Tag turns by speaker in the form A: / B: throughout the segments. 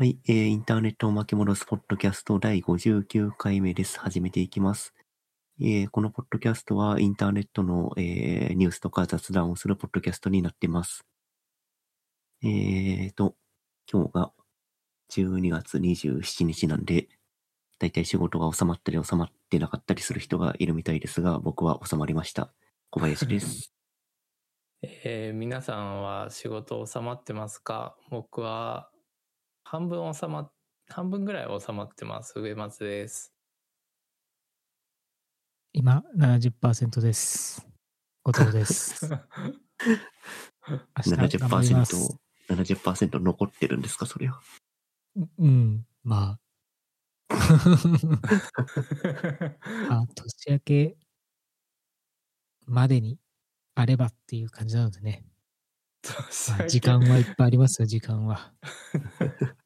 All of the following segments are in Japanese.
A: はい、えーインターネットを巻き戻すポッドキャスト第59回目です。始めていきます。えーこのポッドキャストはインターネットの、えーニュースとか雑談をするポッドキャストになっています。えーと、今日が12月27日なんで、だいたい仕事が収まったり収まってなかったりする人がいるみたいですが、僕は収まりました。小林です。
B: えー皆さんは仕事収まってますか？僕は半分収まっ半分ぐらい収まってます上松です
C: 今70%です。後藤です。明日頑張ります。
A: 70%、70%残ってるんですか、それは？
C: うん、まあ。あ年明けまでにあればっていう感じなのでね。まあ時間はいっぱいありますよ、時間は。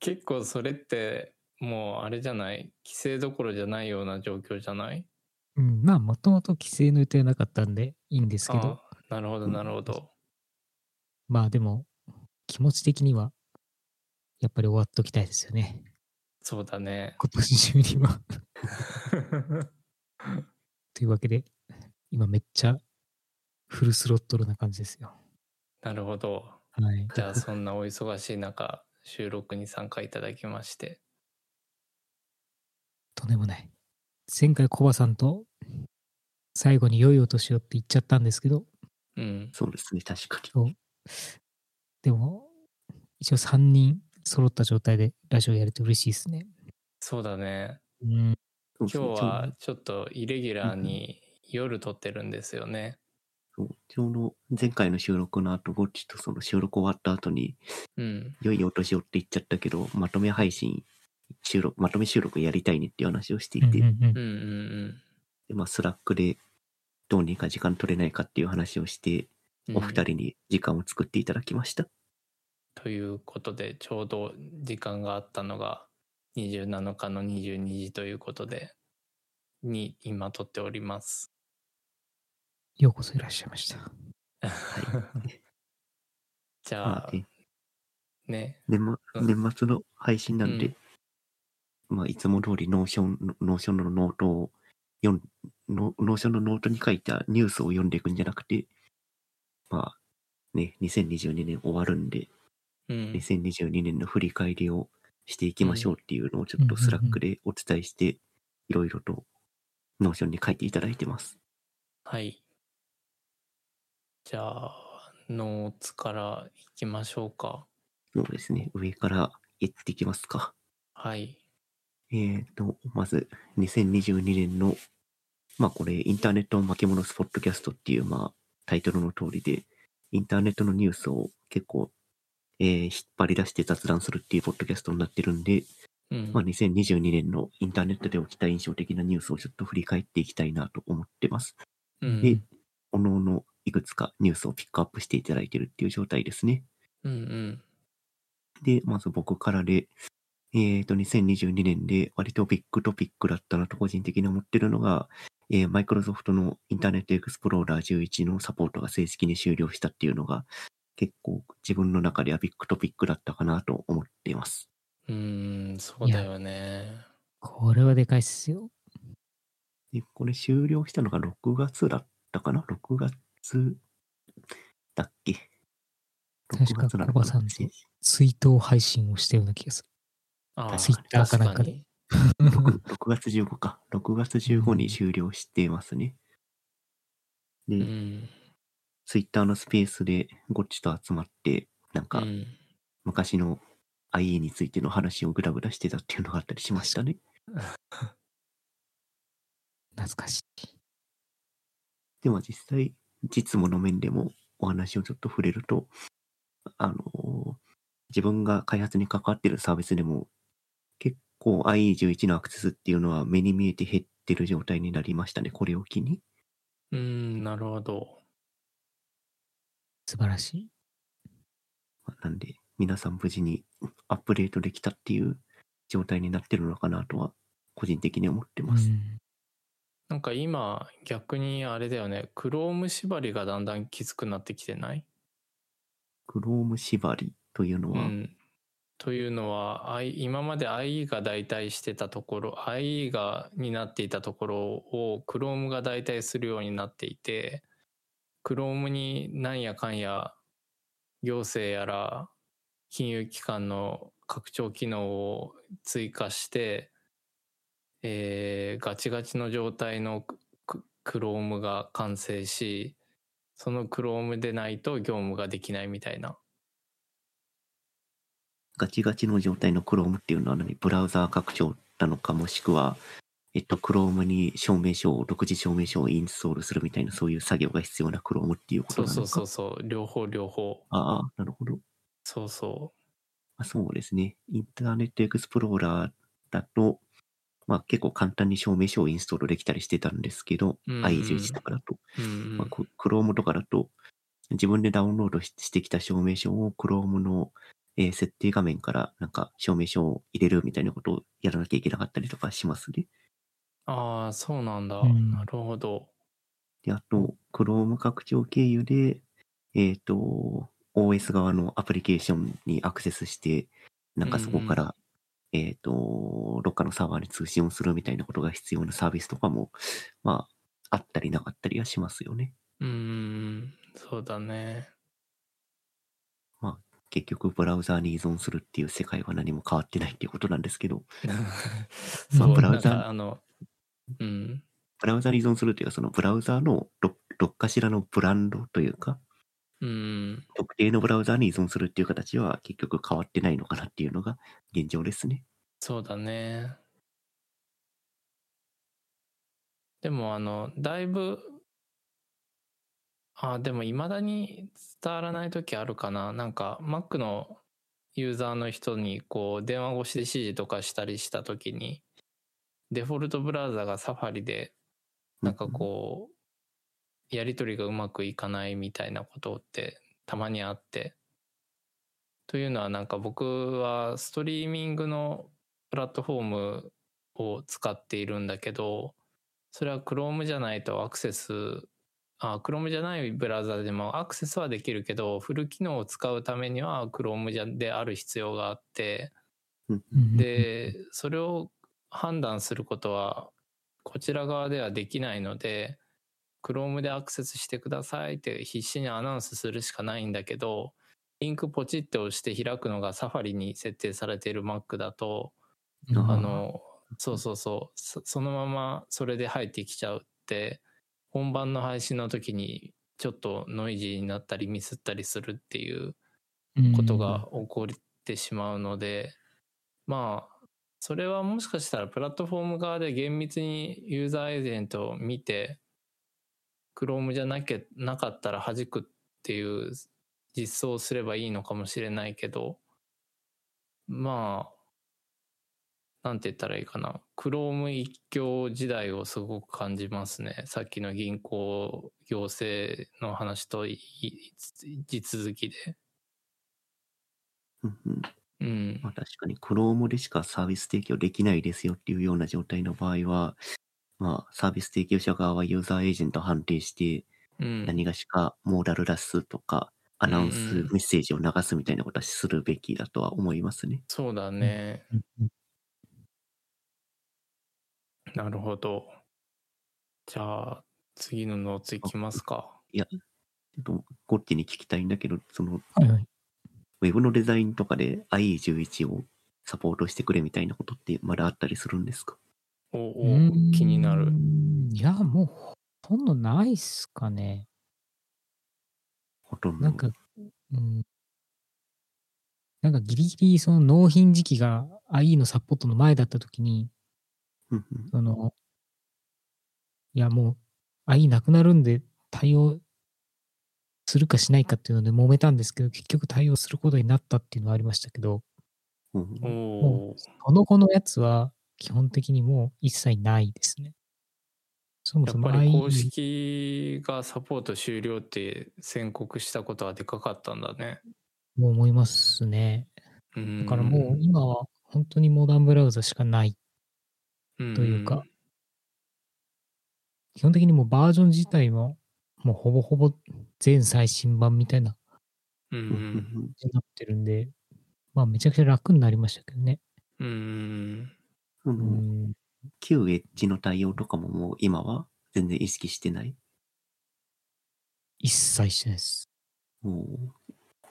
B: 結構それってもうあれじゃない？規制どころじゃないような状況じゃない？
C: うん、まあ、もともと規制の予定なかったんでいいんですけど、
B: あなるほどなるほど。
C: まあでも、気持ち的には、やっぱり終わっときたいですよね。
B: そうだね。
C: 今年中には。というわけで、今めっちゃフルスロットルな感じですよ。
B: なるほど
C: はい。
B: じゃあそんなお忙しい中収録に参加いただきまして
C: とんでもない。前回コバさんと最後に良いお年をって言っちゃったんですけど、
B: うん
A: そうですね、確かに。
C: でも、一応3人揃った状態でラジオやれて嬉しいですね。
B: そうだね
C: うん。
B: 今日はちょっとイレギュラーに夜撮ってるんですよね。
A: そうちょうど前回の収録の後、ゴッチとその収録終わった後に、
B: うん。
A: 良いお年をって言っちゃったけど、まとめ配信、収録、まとめ収録やりたいねっていう話をしていて、
C: うんうんうん
B: うんうん
A: でまあ、 Slack でどうにか時間取れないかっていう話をして、
B: うん。
A: お二人に時間を作っていただきました。
B: ということでちょうど時間があったのが27日の22時ということでに今撮っております。
C: ようこそいらっしゃいました。
B: じゃあ
A: まあね
B: ね
A: 年末
B: うん
A: 年末の配信なんで、
B: うん
A: まあ、いつも通り Notion、Notion のノートを読ん、ノ Notion のノートに書いたニュースを読んでいくんじゃなくて、まあ、ね、2022年終わるんで、
B: うん
A: 2022年の振り返りをしていきましょうっていうのをちょっと Slack でお伝えして、いろいろと Notion に書いていただいてます。
B: はい。じゃあノーツからいきましょうか。
A: そうですね、上から言っていきますか。
B: はい。
A: えーと、まず、2022年の、まあこれ、インターネットを巻き戻すポッドキャストっていう、まあ、タイトルの通りで、インターネットのニュースを結構、えー引っ張り出して雑談するっていうポッドキャストになってるんで、
B: うん
A: まあ2022年のインターネットで起きた印象的なニュースをちょっと振り返っていきたいなと思ってます。
B: うん
A: で、おのおのいくつかニュースをピックアップしていただいてるっていう状態ですね。
B: うんうん
A: で、まず僕からで、えっ、と、2022年で割とビッグトピックだったなと個人的に思ってるのが、えー、マイクロソフトのインターネットエクスプローラー11のサポートが正式に終了したっていうのが、結構自分の中ではビッグトピックだったかなと思っています。
B: うーんそうだよね。
C: これはでかいっすよ。
A: で、これ終了したのが6月だったかな ?6 月だっけ？
C: 確か
A: 6なの
C: コバさんと
A: し
C: 追悼配信をしたような気がす
B: あー
C: ツイッターかなんかで
B: 確
C: る。
A: 6, 6月15か。6月15に終了していますね。
B: うん
A: ツイッターのスペースでゴッチと集まって、なんか
B: うん
A: 昔の IE についての話をグダグダしてたっていうのがあったりしましたね。
C: 懐かしい。
A: でも実際、実務の面でもお話をちょっと触れると、あのー自分が開発に関わってるサービスでも、結構 IE11 のアクセスっていうのは目に見えて減ってる状態になりましたね、これを機に。
B: うんなるほど。
C: 素晴らしい。
A: まあなんで、皆さん無事にアップデートできたっていう状態になってるのかなとは、個人的に思って
C: う
A: ます。
C: ん。
B: なんか今逆にあれだよね。クローム縛りがだんだんきつくなってきてない？
A: クローム縛りというのは、
B: うん。というのは、今まで IE が代替してたところ、IE がになっていたところを Chrome が代替するようになっていて、Chrome になんやかんや行政やら金融機関の拡張機能を追加して、えーガチガチの状態のク Chrome が完成し、その Chrome でないと業務ができないみたいな。
A: ガチガチの状態の Chrome っていうのは何？ブラウザー拡張なのか、もしくは、えっと、Chrome に証明書を、独自証明書をインストールするみたいな、そういう作業が必要な Chrome っていうことなのか？
B: そうそうそうそう、両方両方。
A: ああ、なるほど。
B: そうそ
A: あそうですね。インターネットエクスプローラーだと、まあ結構簡単に証明書をインストールできたりしてたんですけど、
B: うんうん
A: i11 とかだと、
B: う。うんうん
A: まあ、こ Chrome とかだと、自分でダウンロードししてきた証明書を Chrome の、えー設定画面からなんか証明書を入れるみたいなことをやらなきゃいけなかったりとかしますね。
B: ああ、そうなんだ。
C: うん
B: なるほど。
A: で、あと、Chrome 拡張経由で、えっ、と、OS 側のアプリケーションにアクセスして、なんかそこから、えっ、と、どっかのサーバーに通信をするみたいなことが必要なサービスとかも、まあ、あったりなかったりはしますよね。
B: うーん、そうだね。
A: 結局、ブラウザーに依存するっていう世界は何も変わってないっていうことなんですけど、
B: そう、
A: ブラウザ
B: なんかあの、うん、
A: ブラウザに依存するというか、そのブラウザーのどどっかしらのブランドというか、
B: うん、
A: 特定のブラウザーに依存するっていう形は結局変わってないのかなっていうのが現状ですね。
B: そうだね。でも、あの、だいぶ、あ、でも、未だに伝わらない時あるかな。なんか、Mac のユーザーの人に、こう、電話越しで指示とかしたりした時に、デフォルトブラウザがサファリで、なんかこう、やり取りがうまくいかないみたいなことってたまにあって。というのはなんか僕はストリーミングのプラットフォームを使っているんだけど、それは Chrome じゃないとアクセス、あ、Chrome じゃないブラウザでもアクセスはできるけど、フル機能を使うためには Chrome じゃである必要があって、
C: うん、
B: で、それを判断することは、こちら側ではできないので、Chrome でアクセスしてくださいって必死にアナウンスするしかないんだけど、リンクポチって押して開くのがサファリに設定されている Mac だと、
C: うん
B: あの、そうそうそう、そそのままそれで入ってきちゃうって、本番の配信の時にちょっとノイジーになったりミスったりするっていうことが起こってしまうので、まあ、それはもしかしたらプラットフォーム側で厳密にユーザーエージェントを見て、Chrome じゃなきゃなかったら弾くっていう実装をすればいいのかもしれないけど、まあ、なんて言ったらいいかな。Chrome 一強時代をすごく感じますね。さっきの銀行行政の話といい地続きで。
A: うんうん
B: うん
A: ま。あ、確かに Chrome でしかサービス提供できないですよっていうような状態の場合は、まあ、サービス提供者側はユーザーエージェントを判定して、
B: うん。
A: 何がしかモーダルラスとか、アナウンスメッセージを流すみたいなことはするべきだとは思いますね。
B: そうだね。
C: うんうん
B: なるほど。じゃあ、次のノーツいきますか。
A: ちょっと、こっちに聞きたいんだけど、その、
C: はいはい。
A: ウェブのデザインとかで IE11 をサポートしてくれみたいなことってまだあったりするんですか？
B: おお気になる。
C: いや、もうほとんどないっすかね。
A: ほとんど。
C: なんか、うん。なんかギリギリその納品時期が IE のサポートの前だった時に、
A: うんうん
C: その、いやもう IE なくなるんで対応するかしないかっていうので揉めたんですけど、結局対応することになったっていうのはありましたけど、
A: うんうん
B: お
C: も
B: お
C: その後のやつは基本的にもう一切ないですね。そもそも
B: やっぱり公式がサポート終了って宣告したことはでかかったんだね。
C: も思いますね。
B: うん。
C: だからもう今は本当にモダンブラウザしかない
B: うん、
C: というか基本的にもうバージョン自体ももうほぼほぼ全最新版みたいな
B: うん。
C: になってるんで、まあめちゃくちゃ楽になりましたけどね。
B: うーん。
A: そうの、
C: ん。
A: 旧エッジの対応とかももう今は全然意識してない？
C: 一切してないです。
A: おー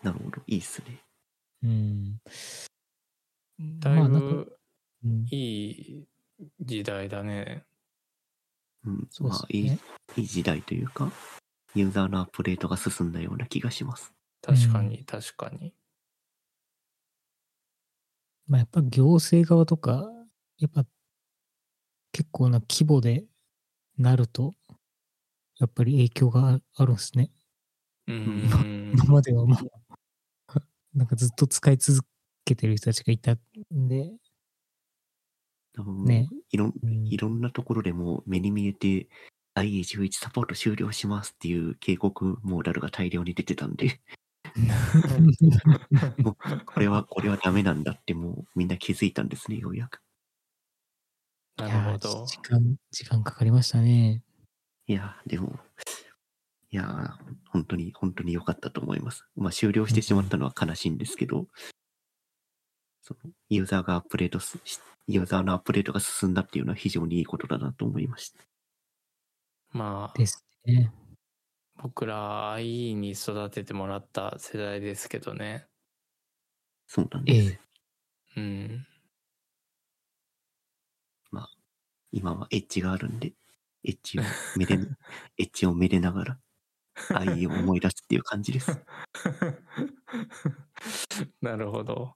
A: なるほど。いいっすね。
C: うん。
B: だい
C: まあなんか
B: ぶ
C: うん、
B: いい時代だね。
A: うん。
C: そうです
A: まあ、いい、
C: ね。
A: いい時代というか、ユーザーのアップデートが進んだような気がします。
B: 確かに、確かに。
C: まあやっぱ行政側とか、やっぱ結構な規模でなると、やっぱり影響がああるんですね。
B: うーん。
C: 今まではもう、なんかずっと使い続けてる人たちがいたんで、ね
A: いろん、
C: うん
A: いろんなところでも目に見えて、IE11 サポート終了しますっていう警告モーダルが大量に出てたんで、もうこれは、これはダメなんだってもうみんな気づいたんですね、ようやく。
B: なるほど。
C: 時間、時間かかりましたね。
A: いやー、でも、いやー、本当に、本当に良かったと思います。まあ、終了してしまったのは悲しいんですけど、そのユーザーがアップデートす、しユーザーのアップデートが進んだっていうのは非常にいいことだなと思いました。
B: まあ、
C: ですね。
B: 僕ら IE に育ててもらった世代ですけどね。
A: そうなんです。
C: ええ。
B: うん。
A: 今はエッジがあるんで、エッジをめで、エッジをめでながら、愛を思い出すっていう感じです。
B: なるほど。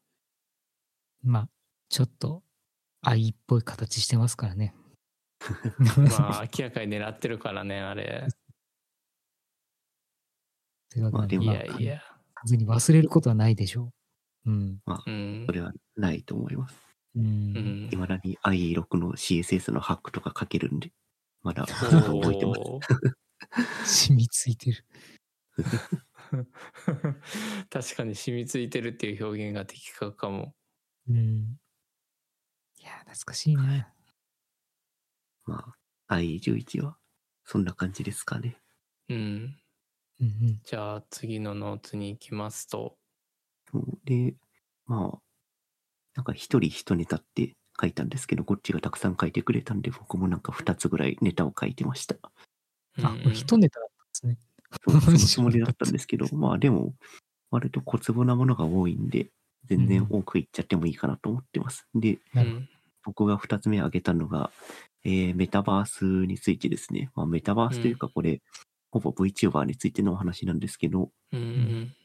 C: まあ、ちょっと愛っぽい形してますからね。
B: まあ、明らかに狙ってるからね、あれ。
C: というわけで、
B: い
A: まあ
C: まあ、
B: やいや。
C: 完全に忘れることはないでしょう。うん。
B: うん
A: そ。れはないと思います。
C: うん。
B: うん
A: 未だに IE6 の CSS のハックとか書けるんで、まだ
B: お
A: 覚えてます。
B: ー
C: 染みついてる。
B: 確かに染みついてるっていう表現が的確かも。
C: うん。いや、懐かしいな。
A: まあ、IE11 は、そんな感じですかね。
B: うん。
C: うんうん。
B: じゃあ次のノーツに行きますと。
A: で、まあ、なんか一人一ネタって書いたんですけど、こっちがたくさん書いてくれたんで、僕もなんか二つぐらいネタを書いてました。
C: あ、これ一ネタだったんですね。
A: そう そのつもりだったんですけど、まあでも、割と小粒なものが多いんで、全然多くいっちゃってもいいかなと思ってます。で、僕が二つ目挙げたのが、えーメタバースについてですね。まあ、メタバースというか、これ、ほぼ VTuber についてのお話なんですけど、
B: うんうん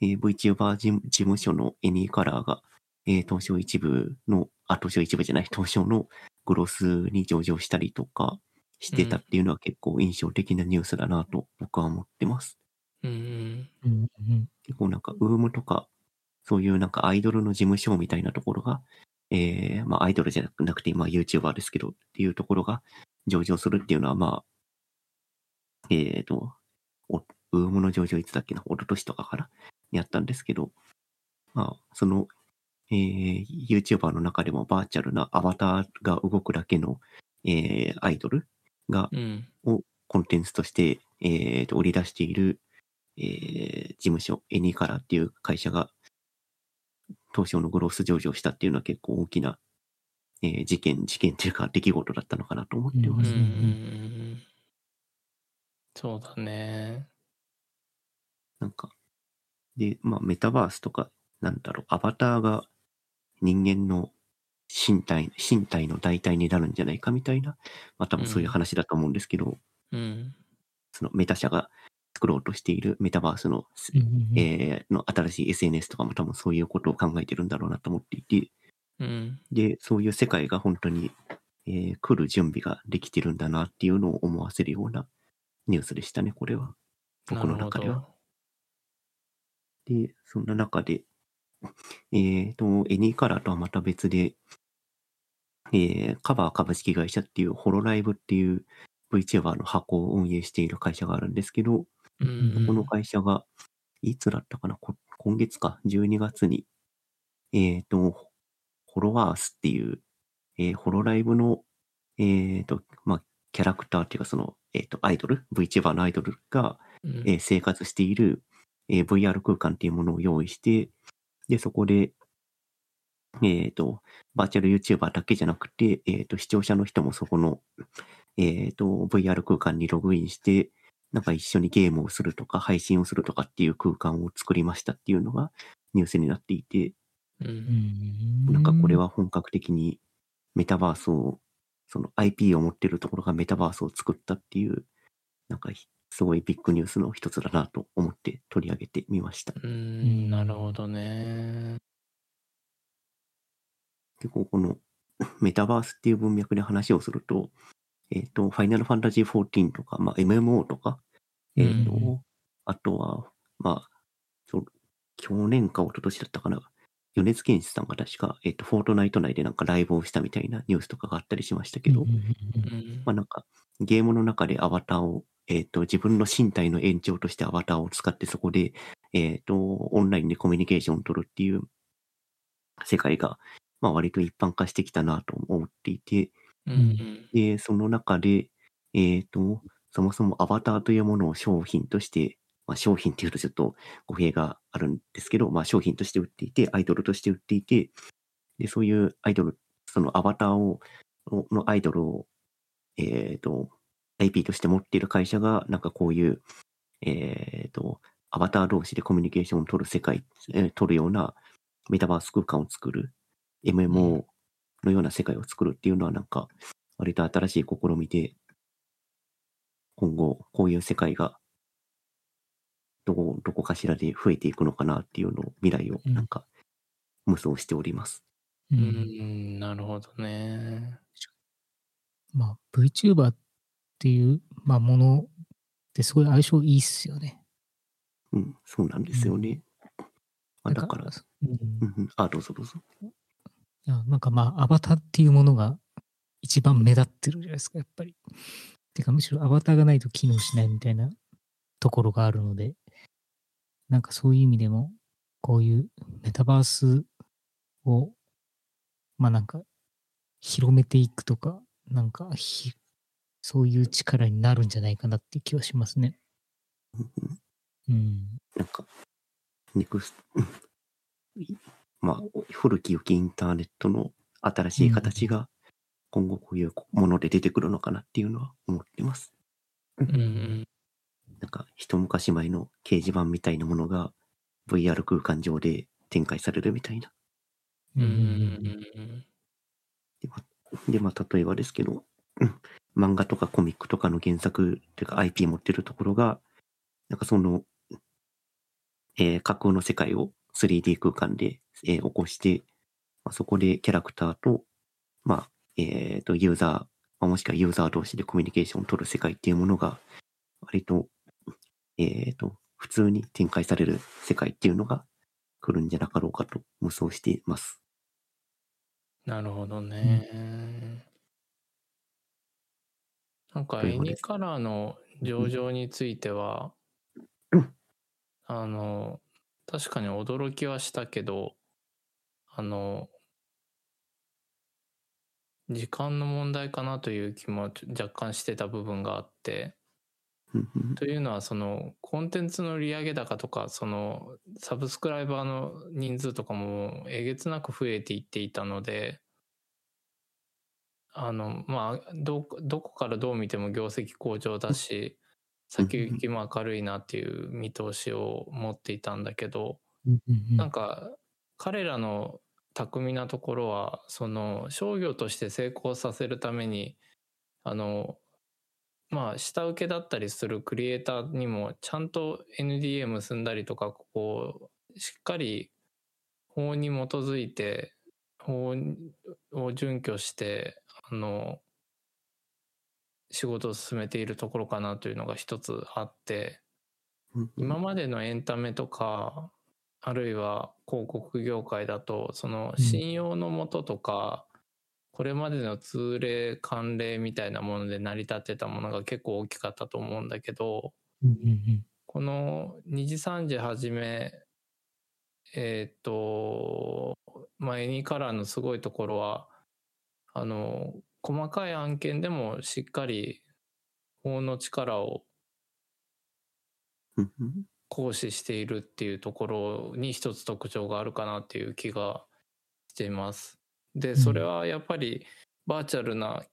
A: えー VTuber 事務所のエニーカラーが、えー東証一部の、あ、東証一部じゃない、東証のグロスに上場したりとかしてたっていうのは結構印象的なニュースだなと僕は思ってます。
B: うん
A: 結構なんか、ウームとか、そういうなんかアイドルの事務所みたいなところが、えー、まあアイドルじゃなくて、まあ YouTuber ですけど、っていうところが上場するっていうのは、まあ、えーと、おウームの上場いつだっけな、一昨年とかからやったんですけど、まあ、その、えー、YouTuber の中でもバーチャルなアバターが動くだけの、えー、アイドルが
B: うん
A: をコンテンツとして、えーと、売り出している、えー事務所、エニーカラーっていう会社が、東証のグロース上場したっていうのは結構大きな、えー事件、事件っていうか出来事だったのかなと思ってます。
B: うんうんうんそうだね。
A: なんか、で、まあ、メタバースとか、なんだろう、アバターが人間の身体、身体の代替になるんじゃないかみたいな、まあ、多分そういう話だと思うんですけど、
B: うん。
A: そのメタ社が作ろうとしているメタバースの
C: うん
A: えーの新しい SNS とかも多分そういうことを考えてるんだろうなと思っていて、
B: うん。
A: で、そういう世界が本当に、えー来る準備ができてるんだなっていうのを思わせるようなニュースでしたね、これは。僕の中では。で、そんな中で、えっ、と、エニーカラーとはまた別で、えーカバー株式会社っていうホロライブっていう VTuber の箱を運営している会社があるんですけど、
B: どうん
A: この会社が、いつだったかな？こ今月か、12月に、えっ、と、ホロワースっていう、えーホロライブの、えっ、と、まあ、キャラクターっていうか、その、えっ、と、アイドル、VTuber のアイドルが、
B: うん。
A: えー生活している、えー VR 空間っていうものを用意して、で、そこで、えっ、と、バーチャル YouTuber だけじゃなくて、えっ、と、視聴者の人もそこの、えっ、と、VR 空間にログインして、なんか一緒にゲームをするとか、配信をするとかっていう空間を作りましたっていうのがニュースになっていて、
B: う。
C: うんん
A: なんかこれは本格的にメタバースを、その IP を持ってるところがメタバースを作ったっていう、なんかすごいビッグニュースの一つだなと思って取り上げてみました。
B: うーん、なるほどね。
A: 結構このメタバースっていう文脈で話をすると、えっ、と、ファイナルファンタジー14とか、まあ MMO とか、えっ、と、
C: うん
A: あとは、まあ、そう去年か一昨年だったかな。米津玄師さんが確か、えっ、と、フォートナイト内でなんかライブをしたみたいなニュースとかがあったりしましたけど、
B: うん
A: まあなんか、ゲームの中でアバターを、えっ、と、自分の身体の延長としてアバターを使ってそこで、えっ、と、オンラインでコミュニケーションを取るっていう世界が、まあ割と一般化してきたなと思っていて、
B: うんうん。
A: で、その中で、えっ、と、そもそもアバターというものを商品として、まあ商品っていうとちょっと語弊があるんですけど、まあ商品として売っていて、アイドルとして売っていて、で、そういうアイドル、そのアバターを、ののアイドルを、えっ、と、IP として持っている会社が、なんかこういう、えっ、と、アバター同士でコミュニケーションを取る世界、えー取るようなメタバース空間を作る、MMO のような世界を作るっていうのはなんか、割と新しい試みで、今後、こういう世界が、どこ、どこかしらで増えていくのかなっていうのを、未来を
C: うん
A: なんか、無双しております。
C: う
B: うんん、なるほどね。
C: まあ、VTuber っていう、まあ、ものってすごい相性いいっすよね。
A: うん、そうなんですよね。まあ、だから、
C: うん
A: うんうん、あ、どうぞどうぞ。
C: いや、なんかまあ、アバターっていうものが一番目立ってるじゃないですか、やっぱり。てか、むしろアバターがないと機能しないみたいなところがあるので、なんかそういう意味でも、こういうメタバースを、まあなんか、広めていくとか、なんかひ、そういう力になるんじゃないかなって気はしますね。
A: うん。なんか、ネクスト、まあ、古き良きインターネットの新しい形が、今後こういうもので出てくるのかなっていうのは思ってます。
B: うんうん。
A: なんか、一昔前の掲示板みたいなものが VR 空間上で展開されるみたいな。
B: うんうん
A: で、まあ、例えばですけど、うん漫画とかコミックとかの原作というか IP 持ってるところが、なんかその、えー架空の世界を 3D 空間で、えー起こして、まあ、そこでキャラクターと、まあ、えっ、と、ユーザー、まあもしくはユーザー同士でコミュニケーションを取る世界っていうものが、割と、えっ、と、普通に展開される世界っていうのが来るんじゃなかろうかと無双しています。
B: なるほどね。なんかエニカラーの上場については
A: うん、
B: あの、確かに驚きはしたけど、あの、時間の問題かなという気も若干してた部分があって、
A: うんうん
B: というのはそのコンテンツの利上げ高とかそのサブスクライバーの人数とかもえげつなく増えていっていたのであのまあどどこからどう見ても業績好調だし先行きも明るいなっていう見通しを持っていたんだけどなんか彼らの巧みなところはその商業として成功させるためにあのまあ下請けだったりするクリエイターにもちゃんと NDA 結んだりとかこうしっかり法に基づいて法を準拠してあの仕事を進めているところかなというのが一つあって今までのエンタメとかあるいは広告業界だとその信用のもととか、これまでの通例慣例みたいなもので成り立ってたものが結構大きかったと思うんだけどこの2時3時はじめえっ、とまあエニカラーのすごいところはあの細かい案件でもしっかり法の力を行使しているっていうところに一つ特徴があるかなっていう気がしています。で、それはやっぱりバーチャルな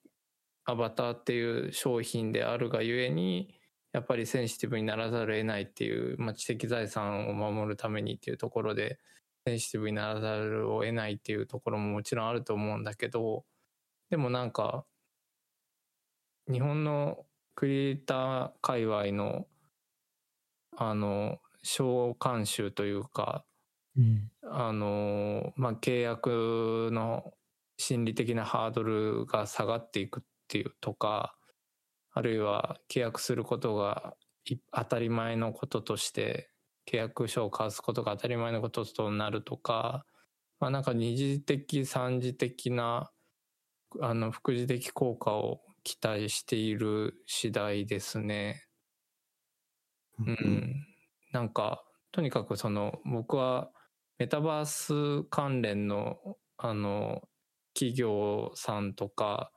B: アバターっていう商品であるがゆえに、やっぱりセンシティブにならざるを得ないっていう、まあ、知的財産を守るためにっていうところで、センシティブにならざるを得ないっていうところももちろんあると思うんだけど、でもなんか、日本のクリエイター界隈の、あの、小慣習というか、
C: うん。
B: あの、まあ、契約の心理的なハードルが下がっていくっていうとか、あるいは契約することがい当たり前のこととして、契約書を交わすことが当たり前のこととなるとか、まあ、なんか二次的三次的なあの副次的効果を期待している次第ですね。
A: う
B: うん。なんか、とにかくその、僕はメタバース関連の、あの、企業さんとか、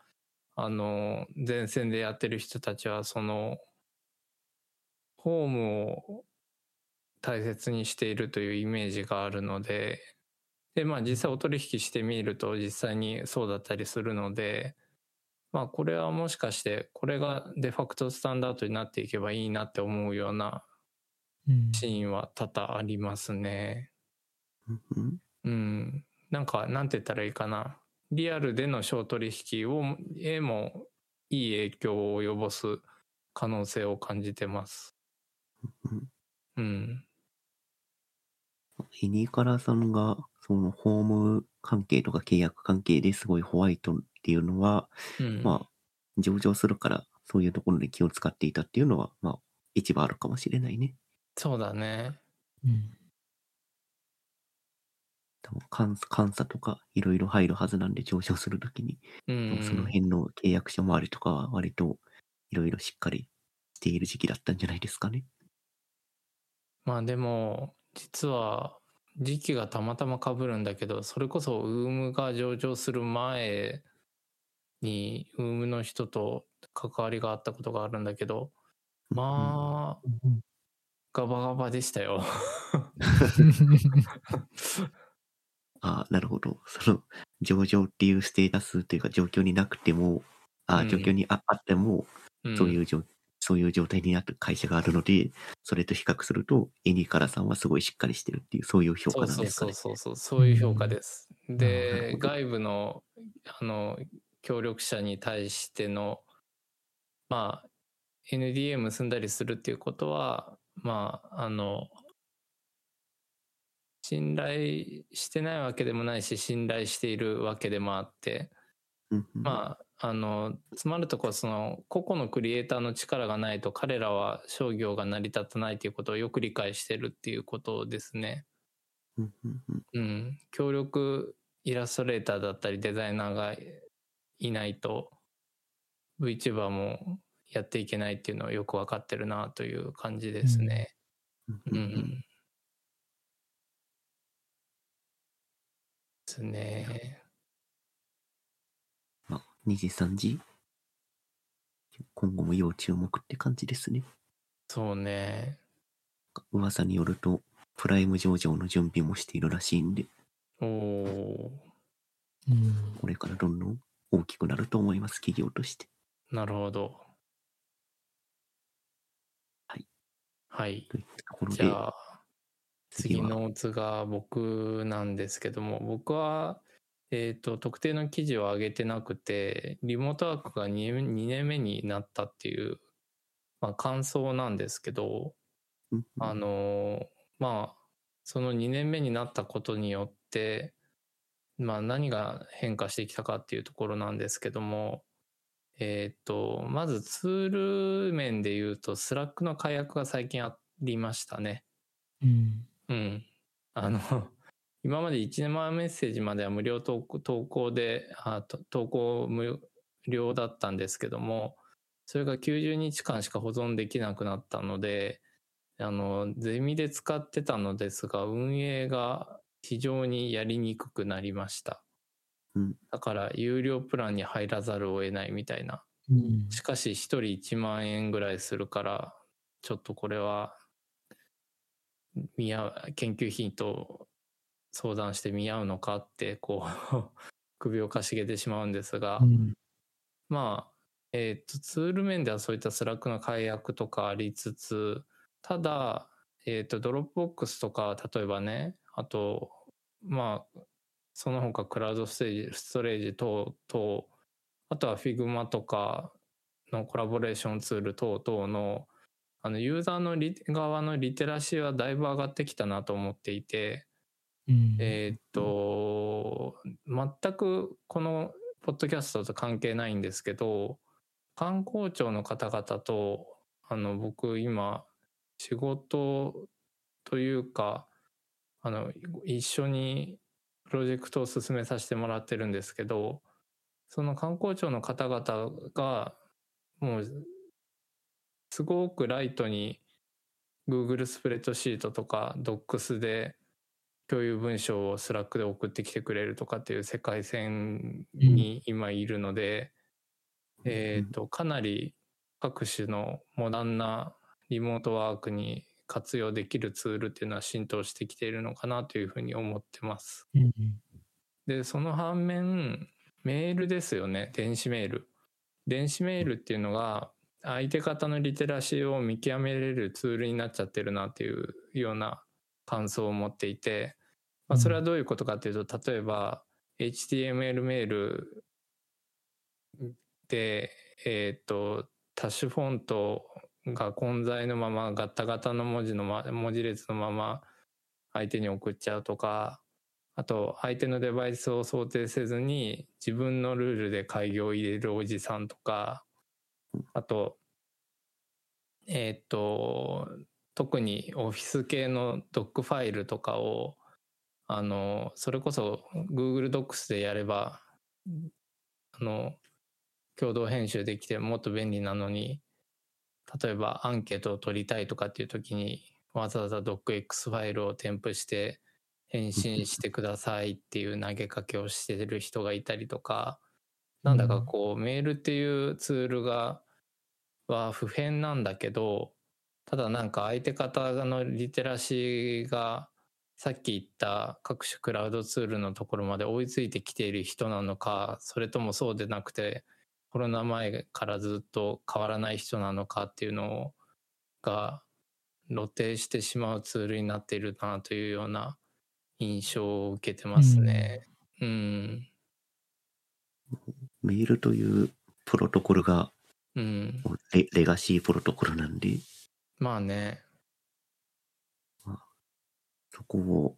B: あの、前線でやってる人たちは、その、ホームを大切にしているというイメージがあるので、で、まあ実際お取引してみると実際にそうだったりするので、まあこれはもしかしてこれがデファクトスタンダードになっていけばいいなって思うような
C: うん。
B: シーンは多々ありますね。
A: うん。
B: なんか、なんて言ったらいいかな。リアルでの商取引を、へもいい影響を及ぼす可能性を感じてます。
A: うん
B: うん。
A: エニーカラーさんが、その、ホーム関係とか契約関係ですごいホワイトっていうのは、
B: うん。
A: まあ、上場するから、そういうところで気を使っていたっていうのは、まあ、一番あるかもしれないね。
B: そうだね。
C: うん。
A: 多分監監査とかいろいろ入るはずなんで上場するときに、
B: うん。
A: その辺の契約書周りとかは割といろいろしっかりしている時期だったんじゃないですかね。
B: まあでも、実は、時期がたまたま被るんだけど、それこそ、ウームが上場する前に、ウームの人と関わりがあったことがあるんだけど、まあ、
C: うん
B: ガバガバでしたよ。
A: ああ、なるほど。その、上場っていうステータスというか状況になくても、あ状況にああっても、そういう
B: う
A: 状、そういう状態になってる会社があるので、それと比較すると、エニーカラさんはすごいしっかりしてるっていう、そういう評
B: そうそう
A: 価なんですかね。
B: そうそうそうそういう評価です。で外部のあの協力者に対してのまあ NDA 結んだりするっていうことはまああの信頼してないわけでもないし信頼しているわけでもあってまああのつまるところその個々のクリエイターの力がないと彼らは商業が成り立たないということをよく理解してるっていうことですね。
A: うん、
B: 協力イラストレーターだったりデザイナーがいないと VTuber もやっていけないっていうのはよく分かってるなという感じですね。
A: うん
B: うん、うん。ですね。
A: まあ、2時、3時？今後も要注目って感じですね。
B: そうね。
A: 噂によると、プライム上場の準備もしているらしいんで、
B: おお
C: うん。
A: これからどんどん大きくなると思います、企業として。
B: なるほど。
A: はい。
B: はい。
A: といったところで、
B: じゃあ、次
A: は
B: の図が僕なんですけども、僕は、えっ、と、特定の記事を上げてなくて、リモートワークが 2, 2年目になったっていう、まあ、感想なんですけど、
A: うん
B: あのーまあ、その2年目になったことによって、まあ何が変化してきたかっていうところなんですけども、えっ、と、まずツール面で言うと、スラックの解約が最近ありましたね。
C: うん。
B: うん。あの、今まで1年前メッセージまでは無料投稿で、投稿無料だったんですけども、それが90日間しか保存できなくなったので、あの、ゼミで使ってたのですが、運営が非常にやりにくくなりました。
A: うん
B: だから、有料プランに入らざるを得ないみたいな。
C: うん。
B: しかし、1人1万円ぐらいするから、ちょっとこれは、見合う、研究費と相談して見合うのかって、こう、首をかしげてしまうんですが、
C: うん。
B: まあ、えっ、と、ツール面ではそういったスラックの解約とかありつつ、ただ、えっ、と、 Dropbox とか、例えばね、あと、まあ、その他クラウドステージ、ストレージ等々、あとは Figma とかのコラボレーションツール等々の、あの、ユーザーのリ側のリテラシーはだいぶ上がってきたなと思っていて、
C: うん。
B: えーっと、全くこのポッドキャストと関係ないんですけど、観光庁の方々と、あの、僕今、仕事というか、あの、一緒にプロジェクトを進めさせてもらってるんですけど、その観光庁の方々が、もう、すごくライトに Google スプレッドシートとか Docs で共有文章を Slack で送ってきてくれるとかっていう世界線に今いるので、えっ、と、かなり各種のモダンなリモートワークに活用できるツールっていうのは浸透してきているのかなというふうに思ってます。
C: うん
B: で、その反面、メールですよね、電子メール。電子メールっていうのが、相手方のリテラシーを見極めれるツールになっちゃってるなっていうような感想を持っていて、まあ、それはどういうことかっていうと、例えば、HTML メールで、えっ、と、タッシュフォントが混在のまま、ガタガタの文字のま、文字列のまま相手に送っちゃうとか、あと、相手のデバイスを想定せずに自分のルールで開業を入れるおじさんとか、あと、えーっと、特にオフィス系のドックファイルとかを、あの、それこそ Google Docs でやれば、あの、共同編集できてもっと便利なのに、例えばアンケートを取りたいとかっていう時に、わざわざ DocX ファイルを添付して返信してくださいっていう投げかけをしてる人がいたりとか、なんだかこう、メールっていうツールが、は不変なんだけど、ただなんか相手方のリテラシーが、さっき言った各種クラウドツールのところまで追いついてきている人なのか、それともそうでなくて、コロナ前からずっと変わらない人なのかっていうのが露呈してしまうツールになっているなというような印象を受けてますね。うん。
A: メールというプロトコルが
B: うん。
A: レレガシープロトコルなんで、
B: まあね。
A: そこを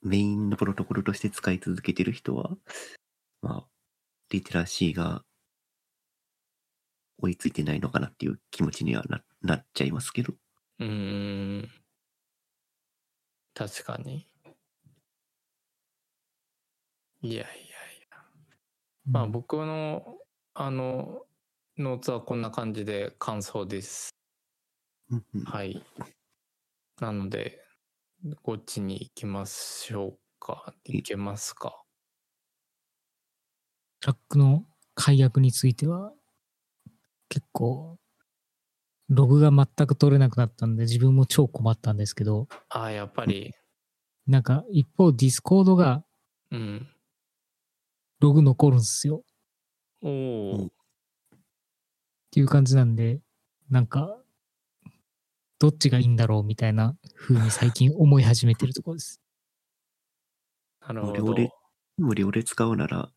A: メインのプロトコルとして使い続けてる人は、まあ、リテラシーが追いついてないのかなっていう気持ちにはななっちゃいますけど。
B: うーん。確かに。いやいやいや。まあ僕の、あの、ノーツはこんな感じで感想です。はい。なので、こっちに行きましょうか。行けますか？
C: トラックの解約については、結構、ログが全く取れなくなったんで、自分も超困ったんですけど、
B: ああ、やっぱり、
C: なんか一方、 Discord が
B: うん。
C: ログ残るんですよ。
B: おお、
C: っていう感じなんで、なんか、どっちがいいんだろうみたいな風に最近思い始めてるところです。
B: なるほど。
A: 無料で、無料で使うなら、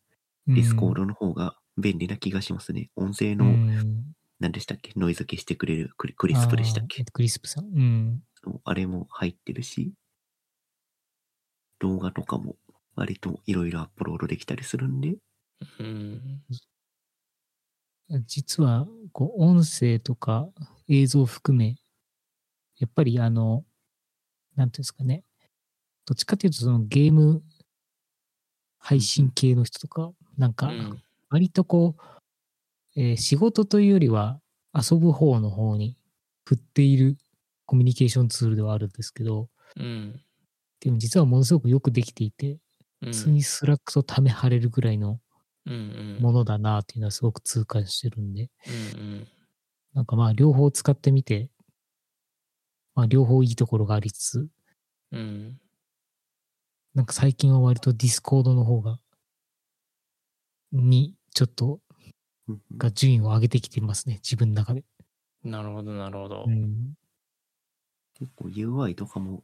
C: うん
A: Discord の方が便利な気がしますね。音声
C: う
A: の、
C: ん
A: 何でしたっけ？ノイズ消してくれるクリ Krisp でしたっけ？
C: Krisp さん。うん。
A: あれも入ってるし、動画とかも割といろいろアップロードできたりするんで、
B: うん。
C: 実は、こう、音声とか映像含め、やっぱりあの、なんていうんですかね。どっちかというと、そのゲーム配信系の人とか、なんか、
B: うん。
C: 割とこう、えー仕事というよりは遊ぶ方の方に振っているコミュニケーションツールではあるんですけど、
B: うん。
C: でも実はものすごくよくできていて、
B: うん。
C: 普通に Slack とため張れるぐらいの。ものだなっていうのはすごく痛感してるんで、
B: うんうん。
C: なんかまあ両方使ってみて、まあ両方いいところがありつつ、
B: うん。
C: なんか最近は割と Discord の方が、に、ちょっと、が順位を上げてきてますね、自分の中で。
B: なるほど、なるほど。
C: うん。
A: 結構 UI とかも、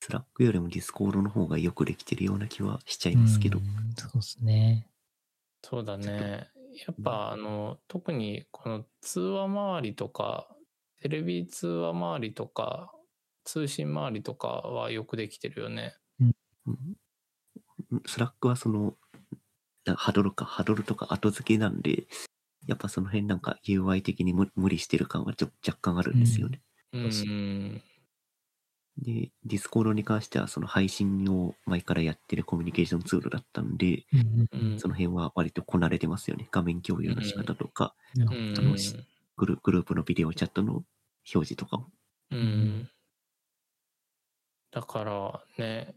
A: Slack よりも Discord の方がよくできてるような気はしちゃいますけど。
C: うんそうですね。
B: そうだね。やっぱ、あの、特にこの通話周りとか、テレビ通話周りとか、通信周りとかはよくできてるよね。
A: うん Slack はその、なハドルか、ハドルとか後付けなんで、やっぱその辺なんか UI 的に無無理してる感はちょ若干あるんですよね。
B: う
C: そうそ
B: ん。
A: で、 Discord に関してはその配信を前からやってるコミュニケーションツールだったんで、
C: うん
B: うん
A: その辺は割とこなれてますよね。画面共有の仕方とか、
C: な
B: う
C: るほど
B: ん。
A: グルグループのビデオチャットの表示とかも。
B: うん。だからね、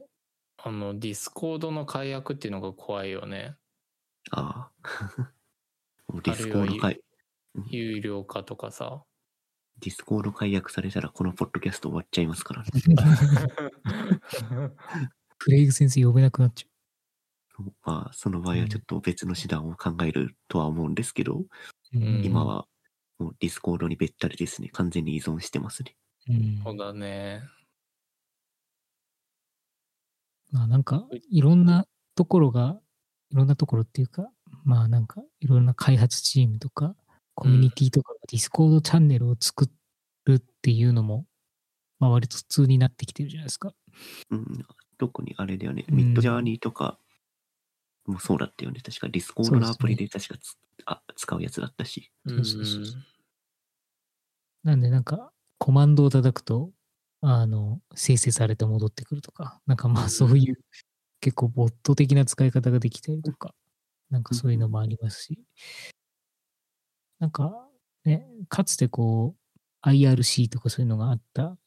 B: あの、 Discord の改悪っていうのが怖いよね。
A: ああ。Discord 改、
B: 有料化とかさ。
A: Discord 改悪されたらこのポッドキャスト終わっちゃいますからね。
C: プレイグ先生呼べなくなっちゃ
A: そうまあ、その場合はちょっと別の手段を考えるとは思うんですけど、
C: う。
B: うん
A: 今はもうディスコードにべったりですね。完全に依存してますね。
C: うん
B: そうだね。
C: まあなんか、いろんなところが、いろんなところっていうか、まあなんか、いろんな開発チームとか、コミュニティとかがディスコードチャンネルを作るっていうのも、まあ割と普通になってきてるじゃないですか。
A: うん。特にあれだよね。
C: うん
A: ミッドジャーニーとかもそうだったよね。確かディスコードのアプリで確かつあ使うやつだったし。
B: うん
C: そうそうそうなんでなんか、コマンドを叩くと、あの、生成されて戻ってくるとか、なんかまあそういう、結構ボット的な使い方ができたりとか、なんかそういうのもありますし、なんかね、かつてこう、IRC とかそういうのがあった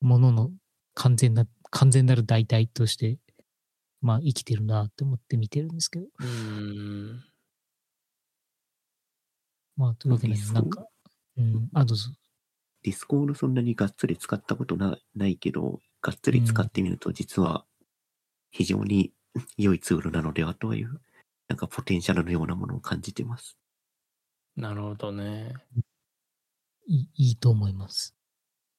C: ものの完全な、完全なる代替として、まあ生きてるなって思って見てるんですけど、
B: うん。
C: まあというわけでなんか、うん、あ、どうぞ。
A: ディスコードそんなにがっつり使ったことなないけど、がっつり使ってみると実は非常に良いツールなのではという、なんかポテンシャルのようなものを感じてます。
B: なるほどね。
C: いいいいと思います。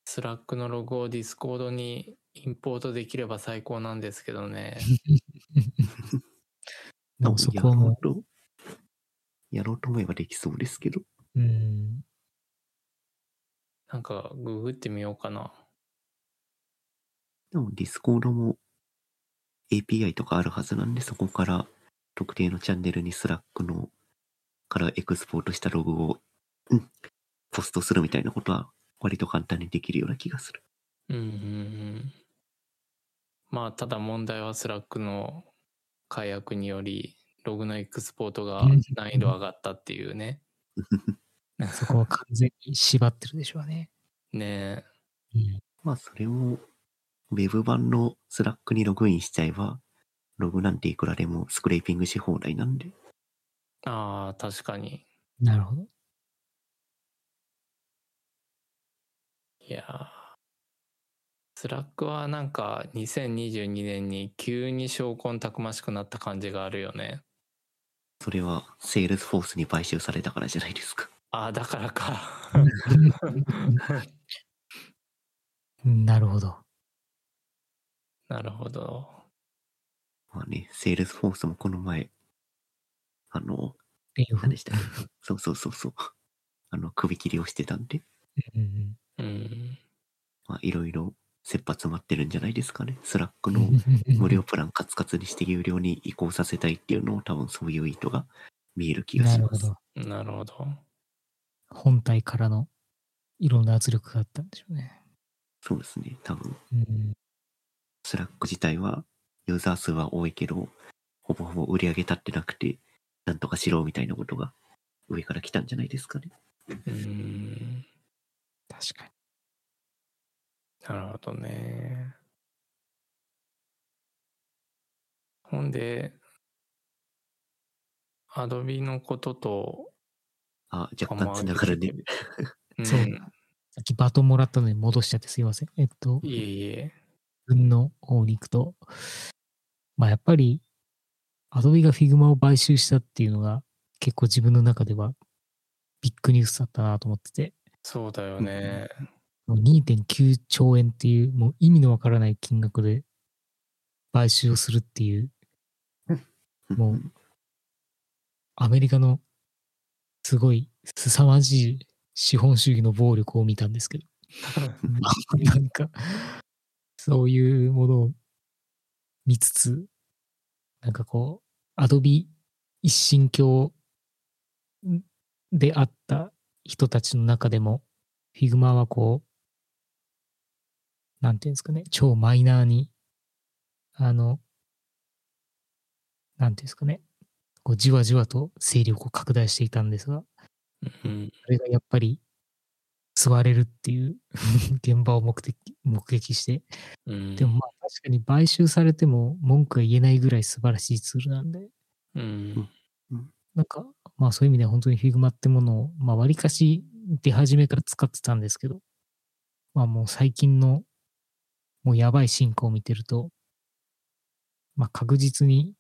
B: スラックのログをディスコードにインポートできれば最高なんですけどね。
C: でもそこは
A: やろ
C: も
A: うと、やろうと思えばできそうですけど、
C: う、うん、
B: なんかググってみようかな。
A: でもディスコードも API とかあるはずなんで、そこから特定のチャンネルにスラックのからエクスポートしたログを、うん、ポストするみたいなことは割と簡単にできるような気がする。
B: うんうんうん。まあただ問題はスラックの解約によりログのエクスポートが
C: うん
B: 難易度上がったっていうね。
C: そこは完全に縛ってるでしょうね。
B: ね
C: うん、
A: まあそれを Web 版のスラックにログインしちゃえば、ログなんていくらでもスクレーピングし放題なんで、
B: ああ、確かに。
C: なるほど。
B: いやースラックはなんか2022年に急に商魂たくましくなった感じがあるよね。
A: それはセールスフォースに買収されたからじゃないですか。
B: ああ、だからか。
C: なるほど。
B: なるほど。
A: まあね、セールスフォースもこの前、あの、何でしたっけ？そうそうそうそう。あの、首切りをしてたんで、
C: うん
B: うん。
A: まあいろいろ切羽詰まってるんじゃないですかね。スラック
C: うん
A: の無料プランカツカツにして有料に移行させたいっていうのを多分そういう意図が見える気がします。
C: なるほど。
B: なるほど。
C: 本体からのいろんな圧力があったんでしょうね。
A: そうですね。多分、
C: うん、
A: スラック自体はユーザー数は多いけど、ほぼほぼ売り上げ立ってなくて、なんとかしろみたいなことが上から来たんじゃないですかね。
B: うん。
C: 確かに。
B: なるほどね。ほんで、アドビのことと、
A: あ、若干つながるね。
B: うん、
C: そうさっきバトンもらったのに戻しちゃってすいません。えっと、
B: いえいえ。
C: 分の方に行くと、まあやっぱり、アドビが Figma を買収したっていうのが結構自分の中ではビッグニュースだったなと思ってて。
B: そうだよね。
C: もう2.9兆円っていう、もう意味のわからない金額で買収をするっていう、もう、アメリカのすごい凄まじい資本主義の暴力を見たんですけど、なんか、そういうものを見つつ、なんかこう、アドビ一神教であった人たちの中でも、フィグマはこう、なんていうんですかね、超マイナーに、あの、なんていうんですかね、こうじわじわと勢力を拡大していたんですが、
B: うん、
C: それがやっぱり座れるっていう 現場を目的目撃して、
B: うん、
C: でもまあ確かに買収されても文句が言えないぐらい素晴らしいツールなんで、
B: うん、
C: なんかまあそういう意味では本当に Figma ってものを、まあ割かし出始めから使ってたんですけど、まあもう最近のもうやばい進化を見てると、まあ確実に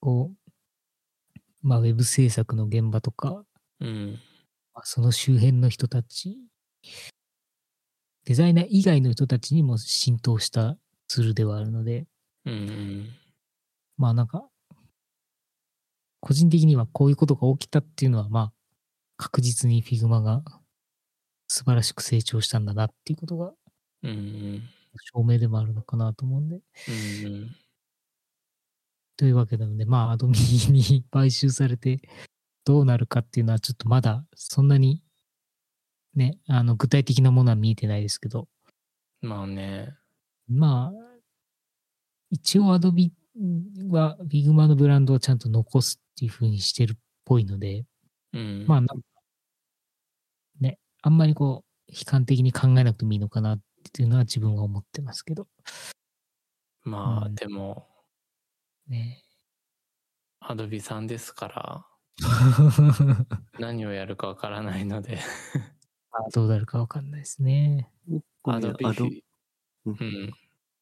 C: こう、まあウェブ制作の現場とか、
B: うん。
C: まあ、その周辺の人たち、デザイナー以外の人たちにも浸透したツールではあるので、
B: うん、
C: まあなんか、個人的にはこういうことが起きたっていうのは、まあ、確実に Figma が素晴らしく成長したんだなっていうことが、証明でもあるのかなと思うんで。
B: うん
C: というわけなので、まあ、アドミに買収されてどうなるかっていうのはちょっとまだそんなにね、あの具体的なものは見えてないですけど。
B: まあね。
C: まあ、一応アドビは Figma のブランドをちゃんと残すっていう風にしてるっぽいので、
B: うん、
C: まあね、あんまりこう、悲観的に考えなくてもいいのかなっていうのは自分は思ってますけど。
B: まあ、うん、でも、
C: ね。
B: アドビさんですから、何をやるかわからないので
C: どうなるかわかんないですね。
B: アドビ、
A: うん。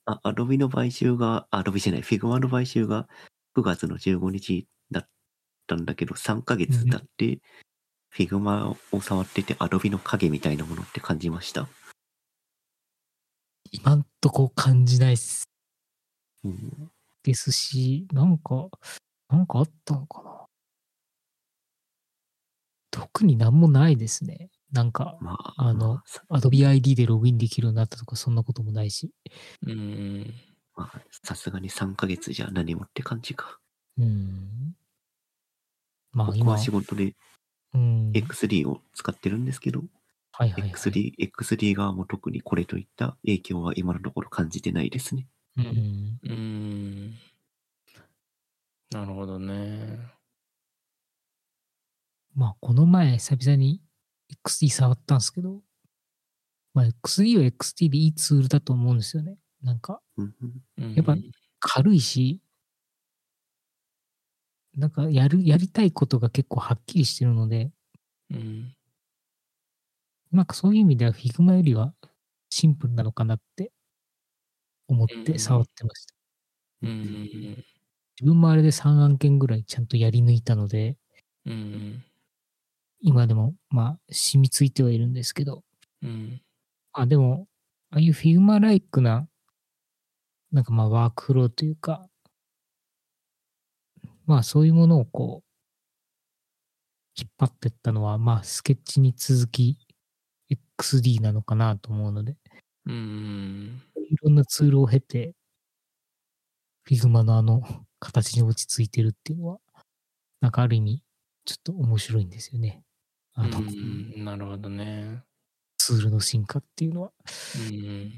A: あ、アドビの買収が、アドビじゃない、フィグマの買収が9月の15日だったんだけど、3ヶ月経って、フィグマを触ってて、アドビの影みたいなものって感じました
C: 今んとこ感じないっす。
A: うん、
C: ですし、なんか、なんかあったのかな。特になんもないですね。なんか、
A: ま
C: あ、あの、Adobe ID でログインできるようになったとか、そんなこともないし。
B: うん。
A: まあ、さすがに3ヶ月じゃ何もって感じか。
C: うん。
A: まあ、今は仕事で X3 を使ってるんですけど、
C: はいはい、はい、
A: X3、X3 側も特にこれといった影響は今のところ感じてないですね。
C: うん。
B: うん。なるほどね。
C: まあ、この前、久々に XD 触ったんですけど、まあ、XD は XD でいいツールだと思うんですよね。なんか、やっぱ軽いし、なんかやる、やりたいことが結構はっきりしてるので、
B: うん、
C: なんかそういう意味では Figma よりはシンプルなのかなって思って触ってました。
B: うん。うん、自
C: 分もあれで3案件ぐらいちゃんとやり抜いたので、
B: うん、
C: 今でも、まあ、染みついてはいるんですけど。
B: うん。
C: あ、でも、ああいうフィグマライクな、なんかまあワークフローというか、まあそういうものをこう、引っ張っていったのは、まあスケッチに続き XD なのかなと思うので、
B: うん。
C: いろんなツールを経て、フィグマのあの形に落ち着いてるっていうのは、なんかある意味、ちょっと面白いんですよね。
B: あの、うん、なるほどね。
C: ツールの進化っていうのは。
B: うん、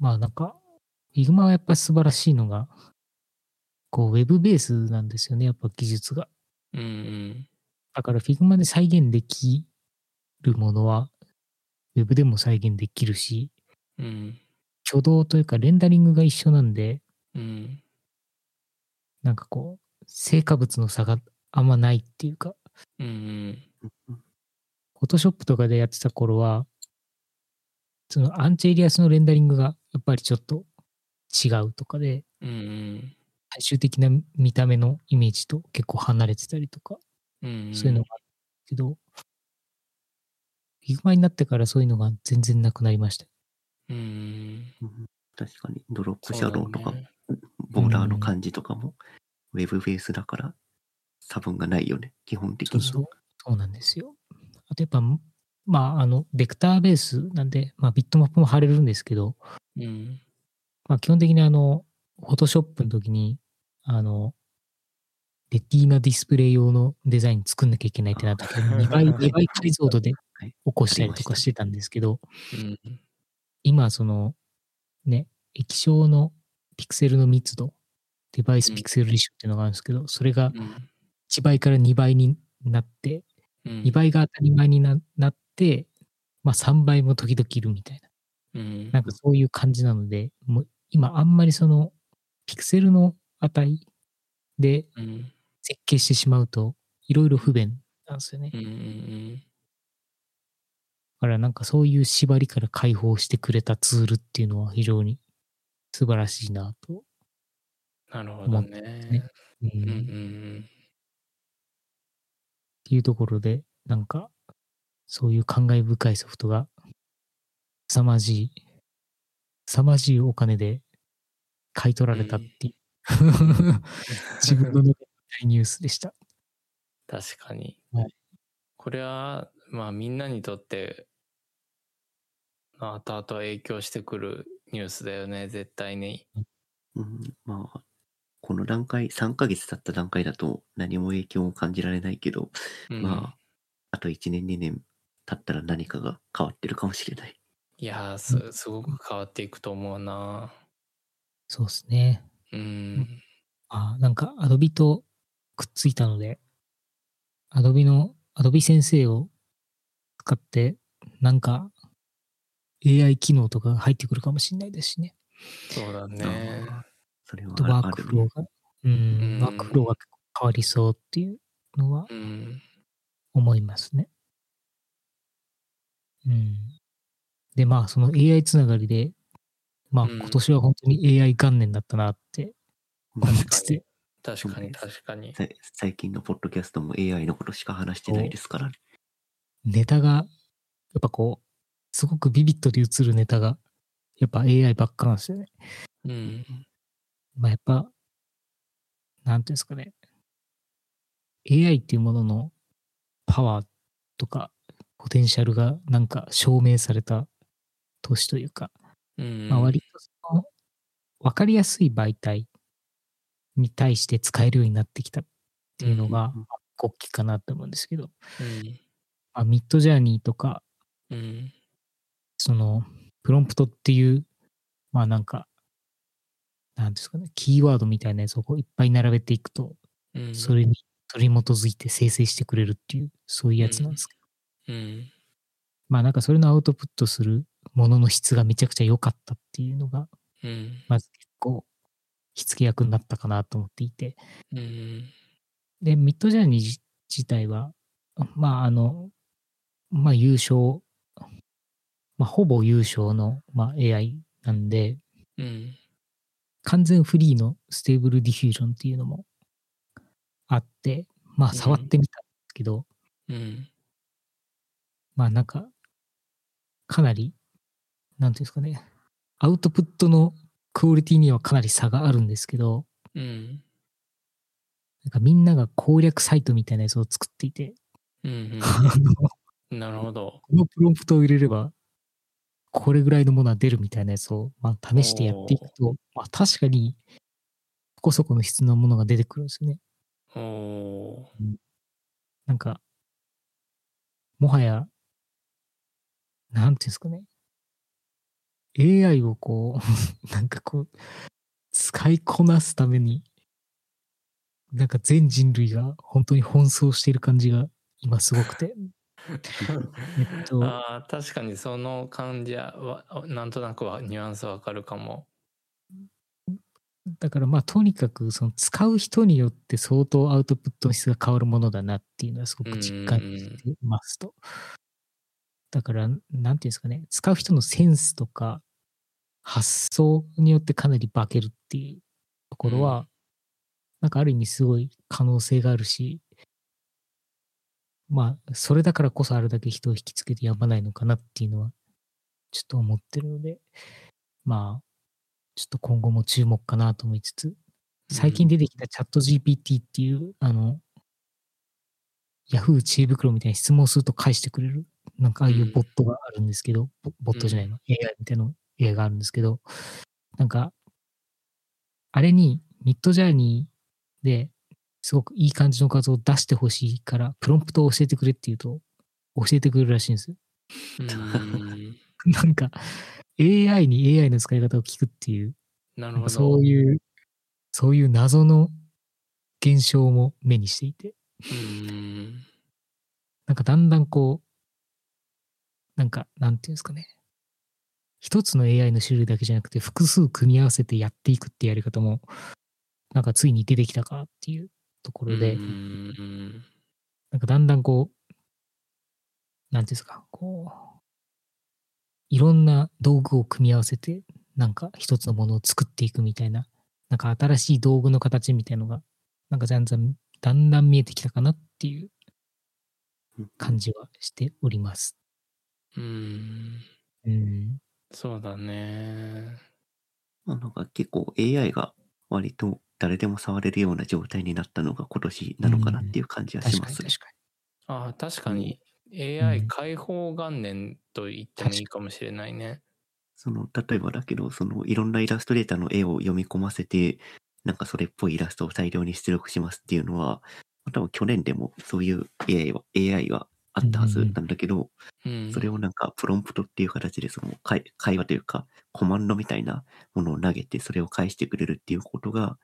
C: まあなんか、Figma はやっぱり素晴らしいのが、こう、ウェブベースなんですよね、やっぱ技術が。
B: うん、
C: だから Figma で再現できるものは、ウェブでも再現できるし、
B: うん、
C: 挙動というかレンダリングが一緒なんで、
B: うん、
C: なんかこう、成果物の差があんまないっていうか、
B: うん。
C: フォトショップとかでやってた頃は、そのアンチエリアスのレンダリングがやっぱりちょっと違うとかで、
B: うんうん。
C: 最終的な見た目のイメージと結構離れてたりとか、
B: うんうん、
C: そういうのがあるけど、ヒグマになってからそういうのが全然なくなりました。
B: うん
A: 確かに、ドロップシャドウとか、
B: ね
A: ボーダーの感じとかも、ウェブベースだから、差分がないよね、基本的に。
C: そうそう。そうなんですよ。あとやっぱ、まあ、あの、ベクターベースなんで、まあ、ビットマップも貼れるんですけど、
B: うん。
C: まあ、基本的にあの、フォトショップの時に、あの、レティーナディスプレイ用のデザイン作んなきゃいけないってなった時に、2倍、2倍解像度で
A: はい
C: 起こしたりとかしてたんですけど、
B: うん。
C: 今、その、ね、液晶のピクセルの密度、デバイスピクセルリショっていうのがあるんですけど、それが
B: うん。
C: 1倍から2倍になって、
B: うん
C: 2倍が当たり前にななって、まあ3倍も時々いるみたいな。
B: うん。
C: なんかそういう感じなので、もう今あんまりそのピクセルの値で
B: うん。
C: 設計してしまうといろいろ不便なんですよね。だ。からなんかそういう縛りから解放してくれたツールっていうのは非常に素晴らしいなと。
B: なるほどね。
C: うん
B: うん。う
C: っ
B: ん。
C: ていうところで、なんかそういう感慨深いソフトが凄まじい、凄まじいお金で買い取られたっていう、自分の中で大ニュースでした。
B: 確かに。
C: はい
B: これは、まあみんなにとって、まあ後々影響してくるニュースだよね、絶対に。
A: うん、まあ、この段階、3ヶ月経った段階だと何も影響を感じられないけど、
B: うん、
A: まあ、あと1年、2年経ったら何かが変わってるかもしれない。
B: いやーす、すごく変わっていくと思うな。
C: そうですね。
B: うん。
C: あなんか Adobe とくっついたので、Adobe の Adobe 先生を使って、なんか AI 機能とかが入ってくるかもしれないですしね。
B: そうだね。
A: それは
C: ワー。クフローが、うん、
B: うん
C: ワークフローが変わりそうっていうのは
B: うん。
C: 思いますね。うん。で、まあ、その AI つながりで、まあ、
B: うん
C: 今年は本当に AI 元年だったなって思ってて、
B: 確かに確かに。
A: さ最近のポッドキャストも AI のことしか話してないですからね。
C: ネタが、やっぱこう、すごくビビッドで映るネタが、やっぱ AI ばっかなんですよね。
B: うん。
C: まあやっぱ、なんていうんですかね。AI っていうもののパワーとか、ポテンシャルがなんか証明された年というか、
B: うん。
C: まあ割とその、わかりやすい媒体に対して使えるようになってきたっていうのが
A: うん
C: 大きいかなと思うんですけど、
B: うん。
C: まあ、ミッドジャーニーとか、
B: うん。
C: その、プロンプトっていう、まあなんか、なんですかね、キーワードみたいなやつをこういっぱい並べていくと、
B: うん。
C: それに取り基づいて生成してくれるっていう、そういうやつなんですけど、
B: うん。
C: まあなんかそれのアウトプットするものの質がめちゃくちゃ良かったっていうのが、
B: うん。
C: まず結構、火付け役になったかなと思っていて、
B: うん。
C: で、ミッドジャーニー自自体は、まああの、まあ優勝、まあほぼ優勝の、まあ、AI なんで、
B: うん。
C: 完全フリーのステーブルディフュージョンっていうのもあって、まあ触ってみたんですけど、
B: うん。
C: まあなんか、かなり、なんていうんですかね、アウトプットのクオリティにはかなり差があるんですけど、
B: うん。
C: なんかみんなが攻略サイトみたいなやつを作っていて、
B: うん。
C: あのこ
B: なるほど。
C: のプロンプトを入れれば、これぐらいのものは出るみたいなやつを、まあ、試してやっていくと、まあ、確かに、そこそこの質のものが出てくるんですよね。
B: おー。
C: なんか、もはや、なんていうんですかね。AI をこう、なんかこう、使いこなすために、なんか全人類が本当に奔走している感じが今すごくて。えっと、
B: ああ、確かにその感じは、わなんとなくはニュアンスわかるかも。
C: だからまあとにかくその使う人によって相当アウトプットの質が変わるものだなっていうのはすごく実感してますと。だから、なんていうんですかね、使う人のセンスとか、発想によってかなり化けるっていうところは、
B: うん
C: なんかある意味すごい可能性があるし、まあ、それだからこそあるだけ人を引きつけてやまないのかなっていうのは、ちょっと思ってるので、まあ、ちょっと今後も注目かなと思いつつ、最近出てきたチャット GPT っていう、あの、Yahoo! 知恵袋みたいに質問すると返してくれる、なんかああいうボットがあるんですけど、ボボットじゃないの、AI みたいな AI があるんですけど、なんか、あれにミッドジャーニーですごくいい感じの画像を出してほしいから、プロンプトを教えてくれって言うと、教えてくれるらしいんですよ。
B: うん。
C: なんか、AI に AI の使い方を聞くっていう、な
B: るほど。
C: そういう、そういう謎の現象も目にしていて、
B: うん。
C: なんかだんだんこう、なんか、なんていうんですかね。一つの AI の種類だけじゃなくて、複数組み合わせてやっていくってやり方も、なんかついに出てきたかっていうところで、
B: うん。
C: なんかだんだんこう、なんていうんですか、こう、いろんな道具を組み合わせて、なんか一つのものを作っていくみたいな、なんか新しい道具の形みたいのが、なんかだんだん、だんだん見えてきたかなっていう感じはしております。
B: うん。
C: うん。
B: そうだね。
A: まあ、なんか結構 AI が割と誰でも触れるような状態になったのが今年なのかなっていう感じはし
C: 確かに
A: ます。
C: 確か
B: ああ、確かに
C: う
B: AI
C: ん
B: 解放元年と言ってもいいかもしれないね。
A: その、例えばだけど、そのいろんなイラストレーターの絵を読み込ませて、なんかそれっぽいイラストを大量に出力しますっていうのは、多分去年でもそういう AI は AI はあったはずなんだけど、
B: うん。
A: それをなんかプロンプトっていう形でその会会話というかコマンドみたいなものを投げてそれを返してくれるっていうことが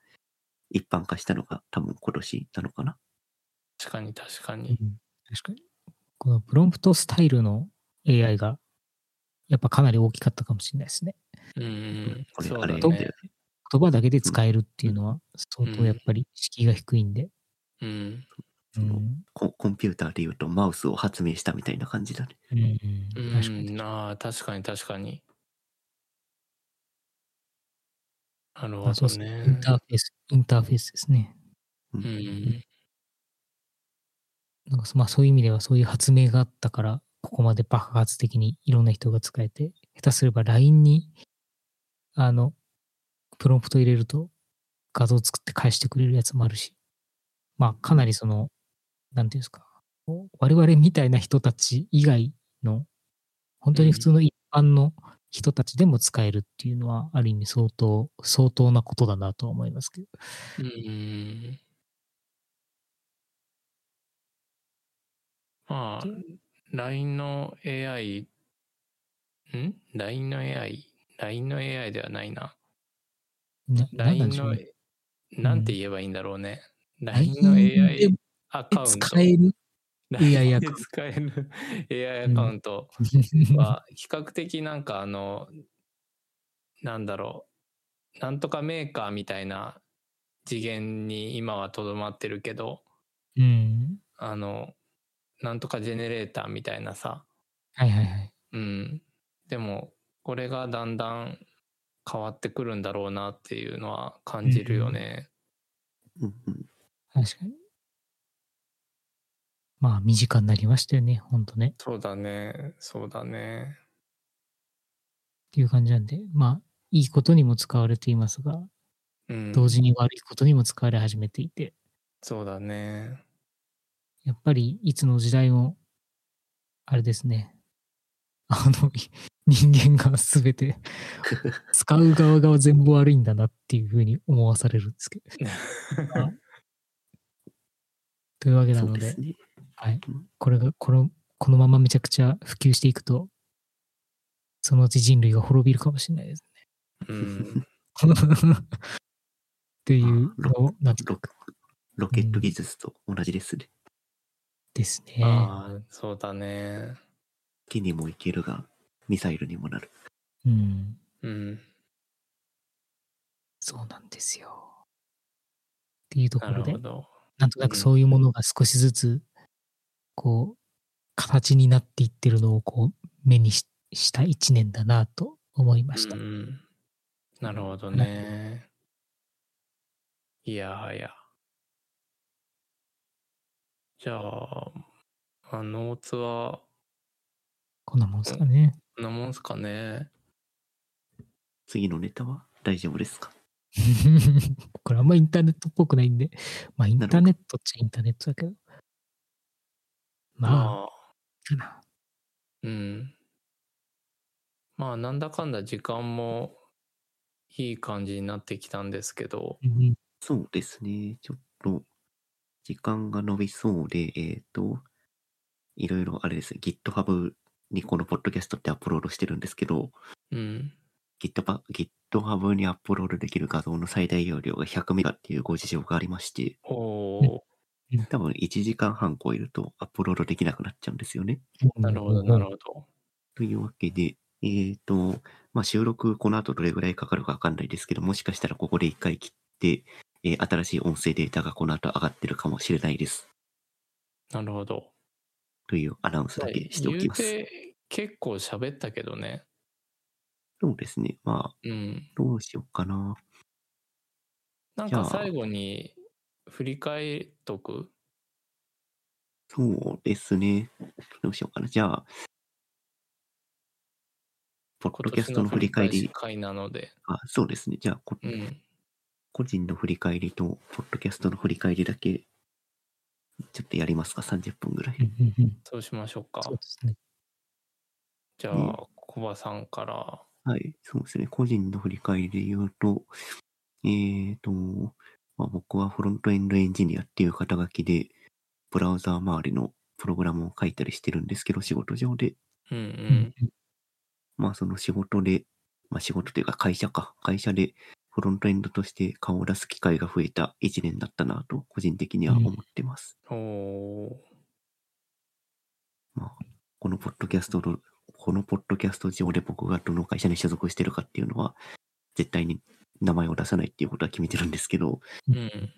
A: 一般化したのが多分今年なのかな？
B: 確かに確か
C: に。
B: に。
C: うん確かに。このプロンプトスタイルの AI が、やっぱかなり大きかったかもしれないですね。
B: うんうん。
A: これ
B: そうだね。
C: 言葉だけで使えるっていうのは、相当やっぱり敷居が低いんで。
B: うん。
C: うん
A: ココンピューターで言うとマウスを発明したみたいな感じだね。
C: うん
B: う
C: うん、確かに。
B: あ、確かに確かに。なるほ
C: あそう
B: ど
C: ですね。イン
B: ね。
C: ターフェース、インターフェースですね。
A: う
B: うん。
C: なんかそまあそういう意味ではそういう発明があったから、ここまで爆発的にいろんな人が使えて、下手すれば LINE に、あの、プロンプト入れると画像を作って返してくれるやつもあるし、まあかなりその、なんていうんですか、我々みたいな人たち以外の、本当に普通の一般の人たちでも使えるっていうのは、ある意味相当、相当なことだなとは思いますけど。
B: うん。まあ
C: で、
B: LINE の AI、ん ?LINE の AI?LINE の AI ではないな。
C: な
B: LINE のなんて言えばいいんだろうね。
C: LINE
B: LINE の
C: で
B: AI アカウント。
C: 使える AI
B: で使える？AI アカウントは比較的なんかあの、なんだろう、なんとかメーカーみたいな次元に今はとどまってるけど、
C: うん。
B: あの、なんとかジェネレーターみたいなさ、
C: はいはいはい。
B: うん。でも、これがだんだん変わってくるんだろうなっていうのは感じるよね。
A: うんうん
C: 確かに。まあ、身近になりましたよね、ほんとね。
B: そうだね。そうだね。
C: っていう感じなんで、まあ、いいことにも使われていますが、
B: うん。
C: 同時に悪いことにも使われ始めていて、
B: そうだね。
C: やっぱりいつの時代も、あれですね。あの、人間がすべて、使う側が全部悪いんだなっていうふうに思わされるんですけど。というわけなので、
A: ですね。
C: はい
A: うん。
C: これが、この、このままめちゃくちゃ普及していくと、そのうち人類が滅びるかもしれないです
B: うん。
C: ね。っていうのを、なんと
A: ロロケット技術と同じですね。
C: ですね。
B: ああ、そうだね。
A: 木にも行けるが、ミサイルにもなる。
C: うん。
B: うん。
C: そうなんですよ。っていうところで
B: な。
C: なんとなくそういうものが少しずつ、こう、形になっていってるのをこう目にしした一年だなと思いました。
B: うん。なるほどね。いやはや。じゃあ、まあ、ノーツは、
C: こんなもんですかね。
B: こんなもんすかね。
A: 次のネタは？大丈夫ですか？
C: これあんまインターネットっぽくないんで、まあインターネットっちゃインターネットだけど。まあ、
B: まあ、
C: かな。
B: うん。まあ、なんだかんだ時間もいい感じになってきたんですけど、
C: うん
A: そうですね。ちょっと、時間が伸びそうで、えっ、と、いろいろあれですね、GitHub にこのポッドキャストってアップロードしてるんですけど、
B: うん。
A: GitHub, GitHub にアップロードできる画像の最大容量が100メガっていうご事情がありまして、
B: おー、
A: 多分1時間半超えるとアップロードできなくなっちゃうんですよね。
B: なるほど、なるほど。
A: というわけで、えっ、と、まあ、収録この後どれぐらいかかるかわかんないですけど、もしかしたらここで一回切って、えー新しい音声データがこの後上がってるかもしれないです。
B: なるほど。
A: というアナウンスだけしておきます。
B: て結構喋ったけどね。
A: そうですね。まあ、
B: うん。
A: どうしようかな。
B: なんか最後に振り返っとく？
A: そうですね。どうしようかな。じゃあ、ポッドキャストの振り返り。
B: 会なので。
A: あ、そうですね。じゃあ、こ
B: うん。
A: 個人の振り返りと、ポッドキャストの振り返りだけ、ちょっとやりますか？30分ぐらい。
B: そうしましょうか。
C: そうですね。
B: じゃ
A: うん
B: あ、コバさんから。
A: はい、そうですね。個人の振り返りで言うと、えーと、まあ、僕はフロントエンドエンジニアっていう肩書きで、ブラウザー周りのプログラムを書いたりしてるんですけど、仕事上で。
B: うんう
C: うん
B: ん。
A: まあその仕事で、まあ仕事というか会社か、会社でフロントエンドとして顔を出す機会が増えた一年だったなと、個人的には思ってます。
B: おー。
A: まあ、このポッドキャストの、このポッドキャスト上で僕がどの会社に所属してるかっていうのは、絶対に名前を出さないっていうことは決めてるんですけど、
B: うん。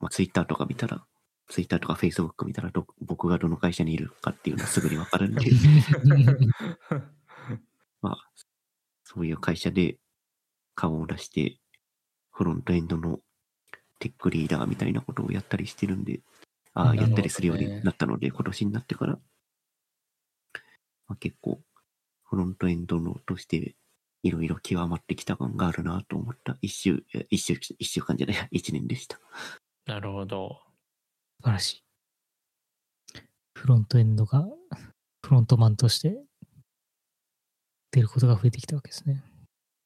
A: まあ、ツイッターとか見たら、ツイッターとかフェイスブック見たらど、僕がどの会社にいるかっていうのはすぐにわかるんで、まあ、そういう会社で顔を出して、フロントエンドのテックリーダーみたいなことをやったりしてるんで、ああ、やったりするようになったので、今年になってから、まあ、結構、フロントエンドのとして、いろいろ極まってきた感があるなと思った一週、え一週、一週間じゃない、一年でした。
B: なるほど。
C: 素晴らしい。フロントエンドが、フロントマンとして出ることが増えてきたわけですね。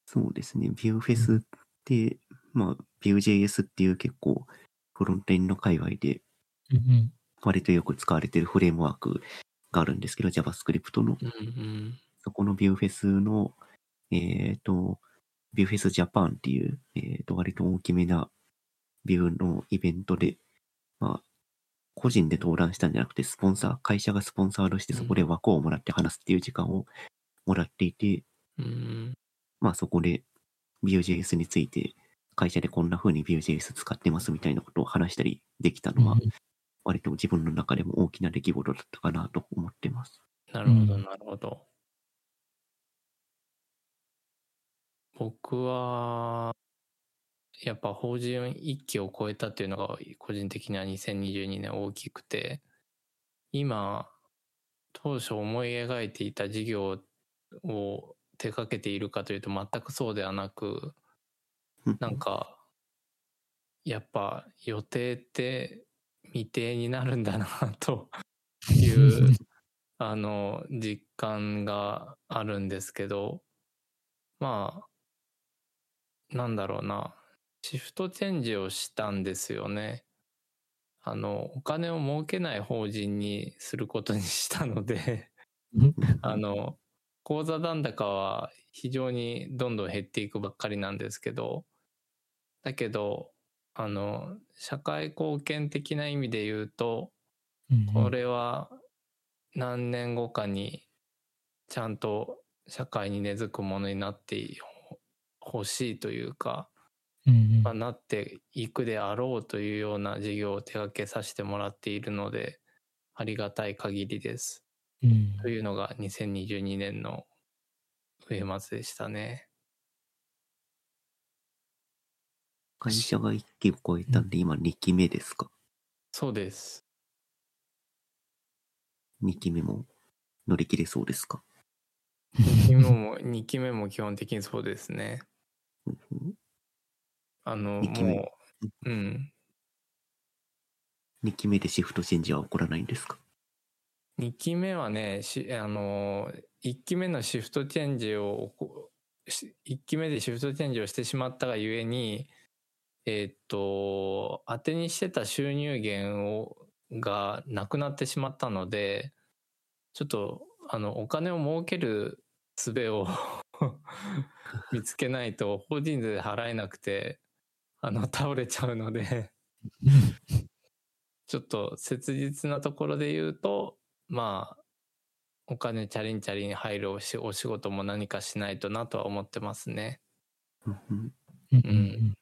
A: そうですね。ビューフェスって、まあ、Vue.js っていう結構、フロントエンド界隈で
C: うんうん。
A: 割とよく使われているフレームワークがあるんですけど、JavaScript の。
B: うんうん。
A: そこのビューフェスの、えっ、と、ビューフェスジャパンっていう、えっ、と、割と大きめなビューのイベントで、まあ、個人で登壇したんじゃなくて、スポンサー、会社がスポンサーとしてそこで枠をもらって話すっていう時間をもらっていて、
B: うん。
A: まあそこで Vue.js について、会社でこんな風に Vue.js 使ってますみたいなことを話したりできたのは
C: うん、
A: 割と自分の中でも大きな出来事だったかなと思ってます。
B: なるほど、
C: うん
B: なるほど。僕は、やっぱ法人一期を超えたっていうのが個人的には2022年大きくて、今、当初思い描いていた事業を手掛けているかというと全くそうではなく、なんか、やっぱ予定って未定になるんだなと いうあの実感があるんですけどまあなんだろうな。シフトチェンジをしたんですよね。あのお金を儲けない法人にすることにしたので。あの口座残高は非常にどんどん減っていくばっかりなんですけど。だけどあの社会貢献的な意味で言うと
C: うん。
B: これは何年後かにちゃんと社会に根付くものになってほしいというか、
C: うんうん
B: まあ、なっていくであろうというような事業を手掛けさせてもらっているのでありがたい限りです。
C: うん
B: というのが2022年の上末でしたね。
A: 会社が1期を超えたんで、今2期目ですか？
B: そうです。
A: ?2 期目も乗り切れそうですか
B: ？2期目も、2期目も基本的にそうですね。あの、
A: 二期目
B: もう、うん。
A: 2期目でシフトチェンジは起こらないんですか
B: ？2期目はね、しあの、1期目のシフトチェンジを起こ、1期目でシフトチェンジをしてしまったがゆえに、えーっと、当てにしてた収入源を、がなくなってしまったので、ちょっと、あの、お金を儲ける術を 見つけないと、法人税払えなくて、あの、倒れちゃうので、ちょっと切実なところで言うと、まあ、お金チャリンチャリン入るおしお仕事も何かしないとなとは思ってますね。
A: うん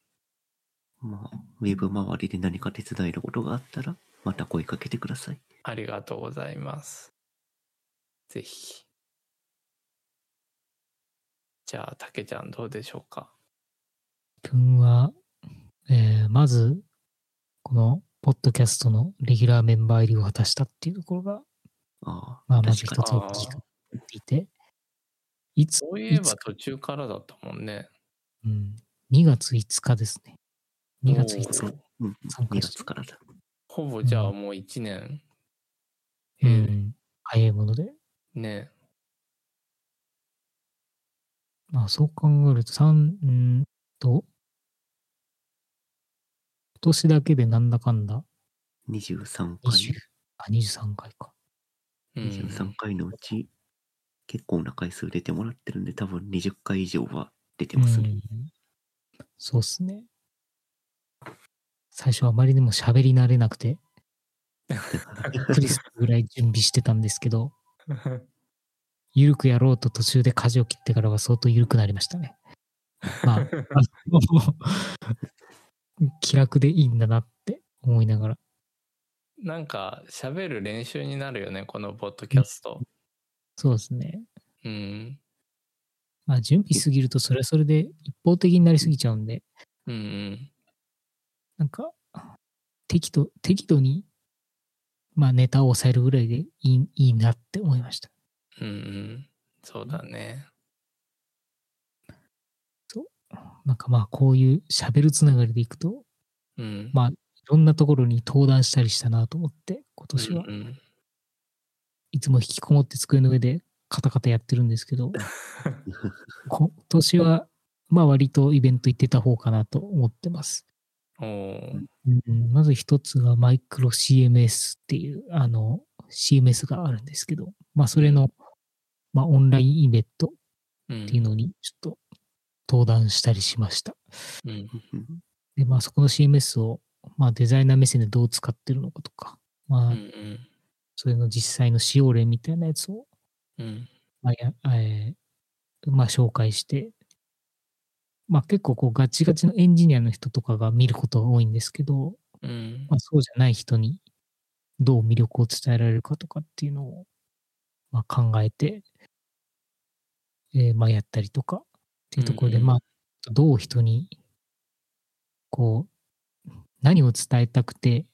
A: まあ、ウェブ周りで何か手伝えることがあったら、また声かけてください。
B: ありがとうございます。ぜひ。じゃあ、たけちゃんどうでしょうか？
C: 自分は、えーまず、この、ポッドキャストのレギュラーメンバー入りを果たしたっていうところが、
A: ああ、
C: まあ、まず一つ大きくいて、いつ、
B: そういえば途中からだったもんね。
C: うん、2月5日ですね。2月5
B: おー
C: 日。
A: うんうん、2
C: 参加して
A: 月からだ。
B: ほぼじゃあ
C: うん
B: もう1年。
C: う
B: え
C: ん、早いもので。
B: ーね。
C: まあ、そう考えると、3、んと、今年だけでなんだかんだ、
A: 23
C: 20
A: 回？
C: あ、23回か。
B: うん
A: 23回のうち、結構な回数出てもらってるんで、多分20回以上は出てますね。
C: うんそうっすね。最初あまりにも喋り慣れなくて、びっくりするぐらい準備してたんですけど、ゆるくやろうと途中で舵を切ってからは相当ゆるくなりましたね。まあ、気楽でいいんだなって思いながら。
B: なんか喋る練習になるよね、このポッドキャスト。
C: そうですね。
B: うん。
C: まあ、準備すぎるとそれはそれで一方的になりすぎちゃうんで、
B: うんうん。
C: なんか、適度、適度に、まあネタを抑えるぐらいでいいいいなって思いました。
B: うんうん。そうだね。
C: なんかまあこういう喋るつながりでいくと、
B: うん。
C: まあいろんなところに登壇したりしたなと思って、今年は。
B: うんうん
C: いつも引きこもって机の上でカタカタやってるんですけど、今年はまあ割とイベント行ってた方かなと思ってます。うん、まず一つがマイクロ CMS っていうあの CMS があるんですけど、まあそれの、まあオンラインイベント
B: うん。
C: っていうのにちょっと登壇したりしました。
B: うん。
A: うん
C: で、まあそこの CMS を、まあデザイナー目線でどう使ってるのかとか、まあ
B: うんうん。
C: それの実際の使用例みたいなやつを、
B: うん。
C: まあやえーまあ紹介して、まあ結構こうガチガチのエンジニアの人とかが見ることが多いんですけど、
B: うん。
C: まあ、そうじゃない人にどう魅力を伝えられるかとかっていうのを、まあ、考えて、えーまあやったりとかっていうところで、
B: うんうん
C: まあどう人にこう何を伝えたくて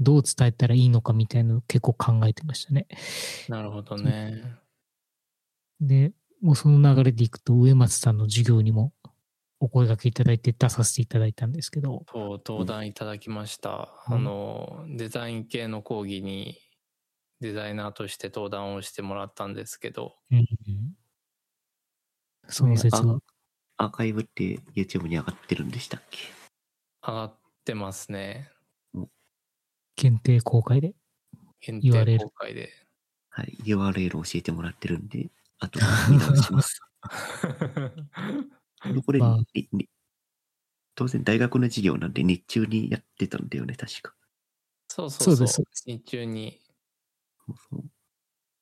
C: どう伝えたらいいのかみたいなのを結構考えてましたね。
B: なるほどね。
C: で、もうその流れでいくと植松さんの授業にもお声掛けいただいて出させていただいたんですけど、
B: そう、登壇いただきました。
C: うん
B: あの、デザイン系の講義にデザイナーとして登壇をしてもらったんですけど、
C: うんその説は、
A: アーカイブって YouTube に上がってるんでしたっけ？
B: 上がってますね。
C: 限定公開で？
B: 限定公開で。
A: はい。URL 教えてもらってるんで、あと見直します。でこれ、
C: まあ
A: 当然大学の授業なんで日中にやってたんだよね、確か。
B: そうそうそう。日中に。
A: そう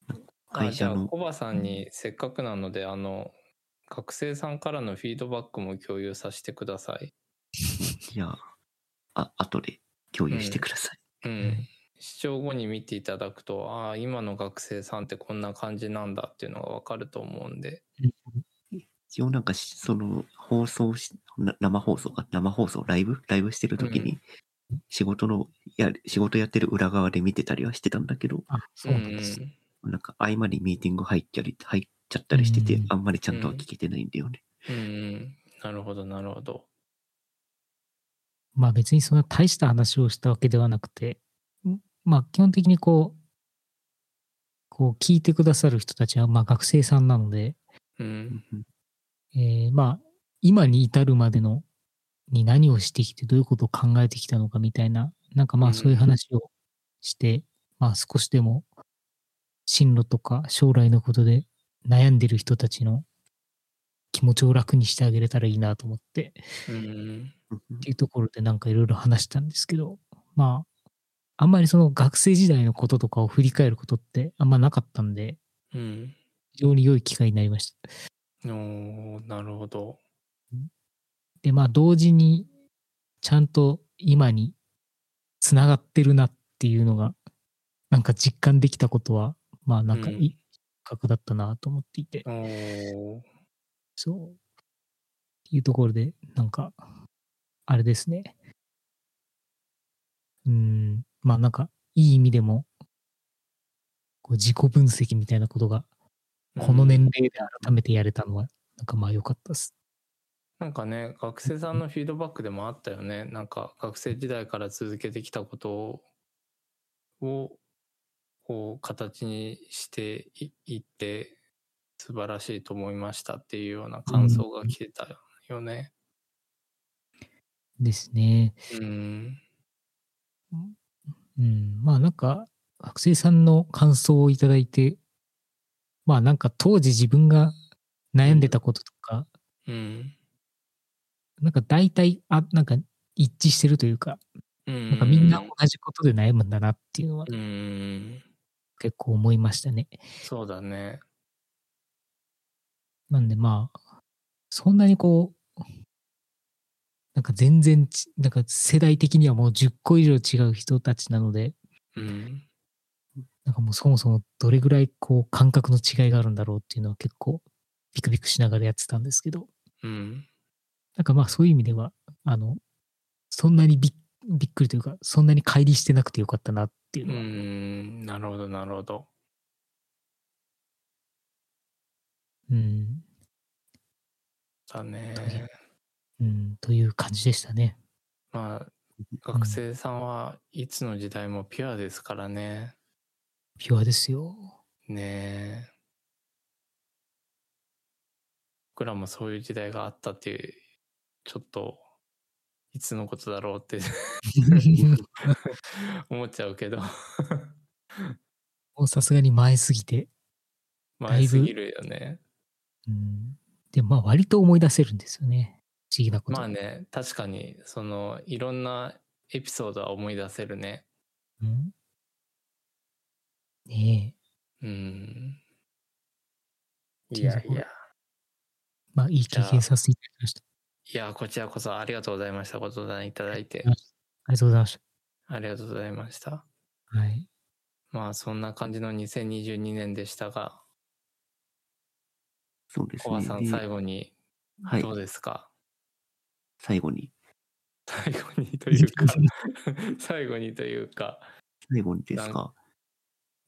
A: そう会社の
B: コバさんにせっかくなので、あの、学生さんからのフィードバックも共有させてください。
A: じゃあ、あ、後で共有してください。
B: うん。
C: うん
B: 視聴後に見ていただくと、ああ、今の学生さんってこんな感じなんだっていうのがわかると思うんで。
A: 一応なんかし、その、放送し、な生放送か、生放送、ライブ？ライブしてる時に、仕事の、や、仕事やってる裏側で見てたりはしてたんだけど、
C: あ、そうなんです。
B: ん
A: なんか合間にミーティング入ったり、入っちゃったりしてて、
C: うん
A: あんまりちゃんとは聞けてないんだよね。
B: うんうん。なるほど、なるほど。
C: まあ別にそんな大した話をしたわけではなくて、んまあ基本的にこう、こう聞いてくださる人たちはまあ学生さんなので、
B: うん。
A: うん
C: えーまあ今に至るまでのに何をしてきてどういうことを考えてきたのかみたいな、なんかま
B: うん
C: あそういう話をして、まあ少しでも進路とか将来のことで悩んでる人たちの気持ちを楽にしてあげれたらいいなと思って、
B: うん。
A: うん
C: っていうところでなんかいろいろ話したんですけど、まあ、あんまりその学生時代のこととかを振り返ることってあんまなかったんで、
B: うん。
C: 非常に良い機会になりました。
B: おーなるほど。
C: で、まあ同時にちゃんと今につながってるなっていうのが、なんか実感できたことは、まあなんかい
B: うん
C: い企画だったなと思っていて、
B: おー
C: そう。っていうところで、なんか、あれですね。うーん、まあなんか、いい意味でも、こう自己分析みたいなことが、この年齢で改めてやれたのは、なんかまあ良かったです。
B: なんかね、学生さんのフィードバックでもあったよね。なんか学生時代から続けてきたことを、こう、形にしていいって、素晴らしいと思いましたっていうような感想が来てたよね。
C: ですね。
B: うん。
C: うん、まあなんか、学生さんの感想をいただいて、まあなんか当時自分が悩んでたこととか、
B: うん。
C: なんか大体、あ、なんか一致してるというか、
B: うん。
C: なんかみんな同じことで悩むんだなっていうのは
B: うん。
C: 結構思いましたね。
B: そうだね。
C: なんでまあ、そんなにこう、なんか全然ち、なんか世代的にはもう10個以上違う人たちなので、
B: うん。
C: なんかもうそもそもどれぐらいこう感覚の違いがあるんだろうっていうのは結構ビクビクしながらやってたんですけど、
B: うん。
C: なんかまあそういう意味では、あの、そんなにびっびっくりというか、そんなに乖離してなくてよかったなっていう
B: う
C: のは、
B: ん。なるほど、なるほど。
C: うん、
B: だね。
C: うん、という感じでしたね。
B: まあ、学生さんはいつの時代もピュアですからね。
C: ピュアですよ。
B: ねえ。僕らもそういう時代があったっていう、ちょっと、いつのことだろうって 思っちゃうけど、
C: もうさすがに前すぎて、
B: 前すぎるよね。
C: うん、でまあ割と思い出せるんですよね。不思議なこと。
B: まあね、確かに、その、いろんなエピソードは思い出せるね。
C: うん、ねえ。
B: うん。いやいや。
C: まあいい経験させていただきました。
B: いや、こちらこそありがとうございました。ご登壇いただいて。
C: ありがとうございまし
B: ありがとうございました。
C: た。はい。
B: まあ、そんな感じの2022年でしたが、
A: そうですね。
B: コアさん
A: で
B: 最後に
A: はい
B: どうですか、
A: 最後に、
B: 最後にというか 最後にというか
A: 最後にですか？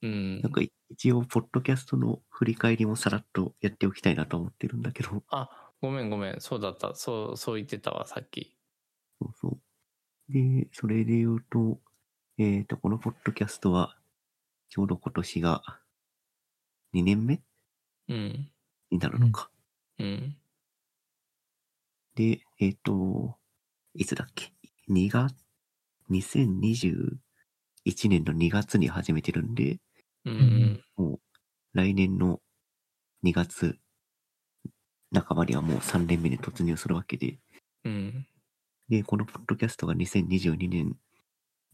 B: うん
A: なんか一応、ポッドキャストの振り返りもさらっとやっておきたいなと思ってるんだけど、
B: あごめんごめん。そうだった。そうそう言ってたわさっき。
A: そうそう。で、それで言うと、えっ、と、このポッドキャストは、ちょうど今年が2年目
B: うん。
A: になるのか。
B: うん。
A: で、えっ、と、いつだっけ ?2 月、2021年の2月に始めてるんで、
B: うん
C: うん。
A: もう来年の2月半ばにはもう3年目に突入するわけで、
B: うん
A: で、このポッドキャストが2022年、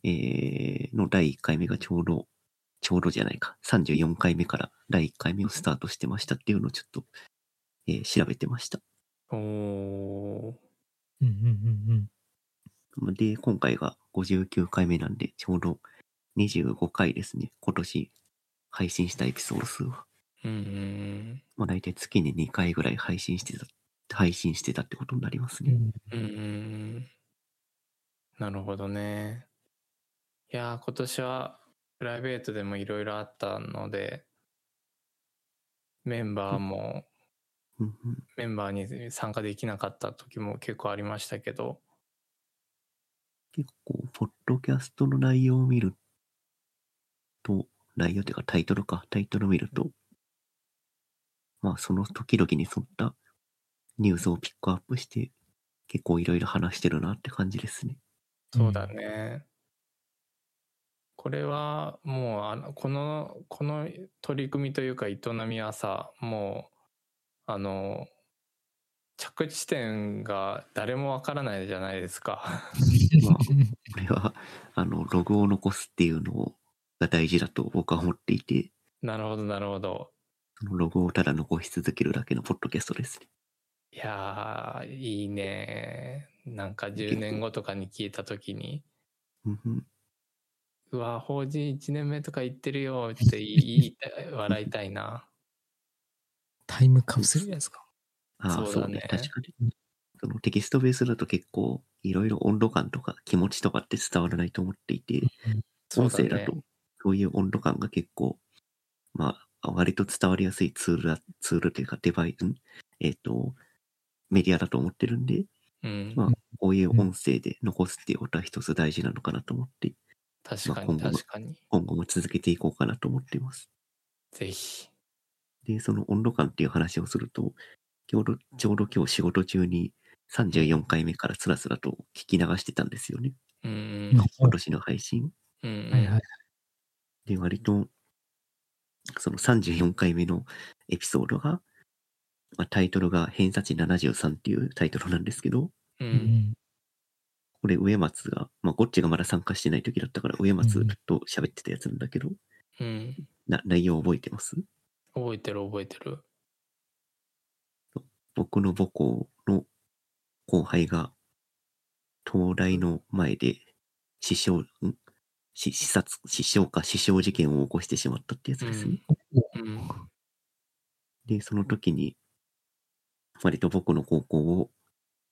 A: えーの第1回目がちょうど、ちょうどじゃないか、34回目から第1回目をスタートしてましたっていうのをちょっと、えー調べてました。
B: おー
C: うんうんうんうん。
A: で、今回が59回目なんで、ちょうど25回ですね。今年配信したエピソード数は。
B: うんうん
A: まあ大体月に2回ぐらい配信してた、配信してたってことになりますね。
C: うん
B: なるほどね。いやー今年はプライベートでもいろいろあったのでメンバーもメンバーに参加できなかった時も結構ありましたけど。
A: 結構、ポッドキャストの内容を見ると、内容というかタイトルか、タイトルを見ると、まあその時々に沿ったニュースをピックアップして、結構いろいろ話してるなって感じですね。
B: そうだね。これはもうあのこのこの取り組みというか営みはさもうあの着地点が誰もわからないじゃないですか。
A: まあこれは、あの、ログを残すっていうのが大事だと僕は思っていて、
B: なるほどなるほど。
A: そのログをただ残し続けるだけのポッドキャストですね。
B: いやーいいね。なんか10年後とかに聞いた時に
A: うんうん「
B: うわ法人1年目とか言ってるよ」って言い笑いたいな。
C: タイムカプセルじゃないですか？
A: ああ、
B: そうだね
A: そうね。確かに。そのテキストベースだと結構、いろいろ温度感とか気持ちとかって伝わらないと思っていて、音声だと、そういう温度感が結構、まあ、割と伝わりやすいツールだ、ツールというかデバイス、えっ、と、メディアだと思ってるんで、
B: うん、
A: まあ、こういう音声で残すっていうことは一つ大事なのかなと思って、
B: 確かに
A: まあ今後も
B: 確かに。
A: 今後も続けていこうかなと思っています。
B: ぜひ。
A: で、その温度感っていう話をすると、ちょうど、ちょうど今日仕事中に34回目からスラスラと聞き流してたんですよね。
B: うんうん
A: 今年の配信。
B: うんうん
C: はいはい。
A: で、割と、その34回目のエピソードが、まあ、タイトルが偏差値73っていうタイトルなんですけど、
B: う
C: うん。ん
A: これ上松が、まあ、ゴッチがまだ参加してない時だったから上松ずっと喋ってたやつなんだけど、
B: うん。
A: な内容覚えてます？
B: 覚えてる覚えてる。
A: 僕の母校の後輩が、東大の前で死傷、ん死死殺、死傷か死傷事件を起こしてしまったってやつですね。
B: うん。
A: で、その時に、割と僕の高校を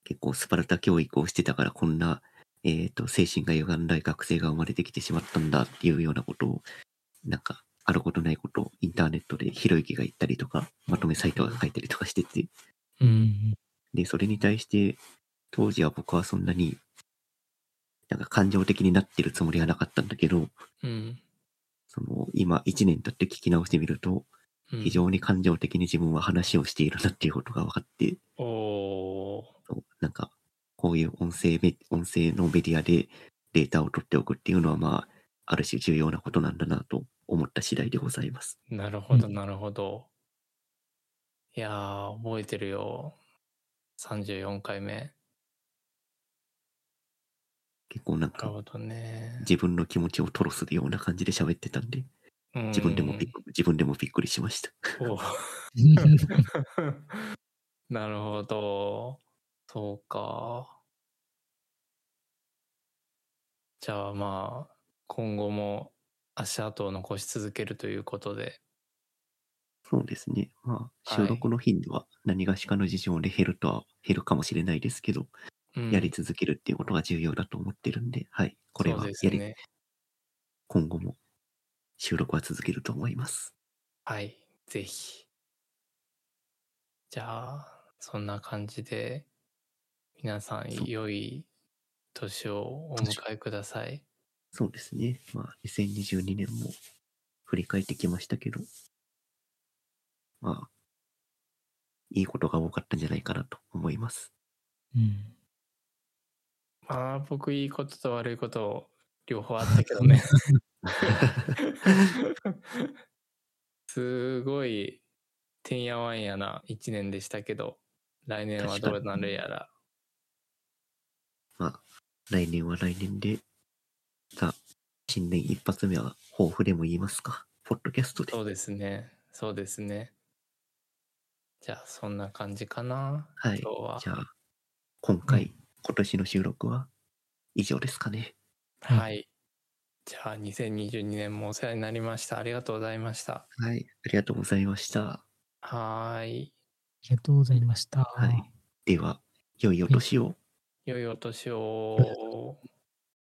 A: 結構スパルタ教育をしてたからこんな、えっ、と、精神が歪んだ学生が生まれてきてしまったんだっていうようなことを、なんか、あることないことをインターネットでひろゆきが言ったりとか、まとめサイトが書いたりとかしてて、
C: うん。
A: で、それに対して、当時は僕はそんなに、なんか感情的になってるつもりはなかったんだけど、
B: うん
A: その、今1年経って聞き直してみると、
B: うん
A: 非常に感情的に自分は話をしているなっていうことが分かって、
B: お
A: なんか、こういう音声メ、音声のメディアでデータを取っておくっていうのは、まあ、ある種重要なことなんだなと思った次第でございます。
B: なるほどなるほど。いやー覚えてるよ。34回目。
A: 結構なんか、
B: ね。
A: 自分の気持ちを吐露するような感じで喋ってたんで、自分でもびっく自分でもびっくりしました。
B: お なるほど。そうか。じゃあまあ、今後も足跡を残し続けるということで。
A: そうですね。まあ、
B: はい
A: 収録の頻度は何がしかの事情で減るとは、減るかもしれないですけど、
B: うん
A: やり続けるっていうことが重要だと思ってるんで、はい。これはやり、
B: ね。
A: 今後も収録は続けると思います。
B: はい。ぜひ。じゃあ、そんな感じで、皆さん良い年をお迎えください。
A: そうですね。まあ、2022年も振り返ってきましたけど、まあ、いいことが多かったんじゃないかなと思います。
C: うん
B: まあ、僕いいことと悪いこと両方あったけどね。すごい、てんやわんやな一年でしたけど、来年はどうなるやら。
A: まあ、来年は来年で、さあ、新年一発目は抱負でも言いますか。ポッドキャストで。
B: そうですね。そうですね。じゃあ、そんな感じかな。
A: はい
B: 今日は。
A: じゃあ、今回、今年の収録は以上ですかね。
C: はい
B: はい。じゃあ2022年もお世話になりました。ありがとうございました。
A: はい。ありがとうございました。
B: はーい。
C: ありがとうございました。
A: はい。では、良いお年を。
B: 良いお年を。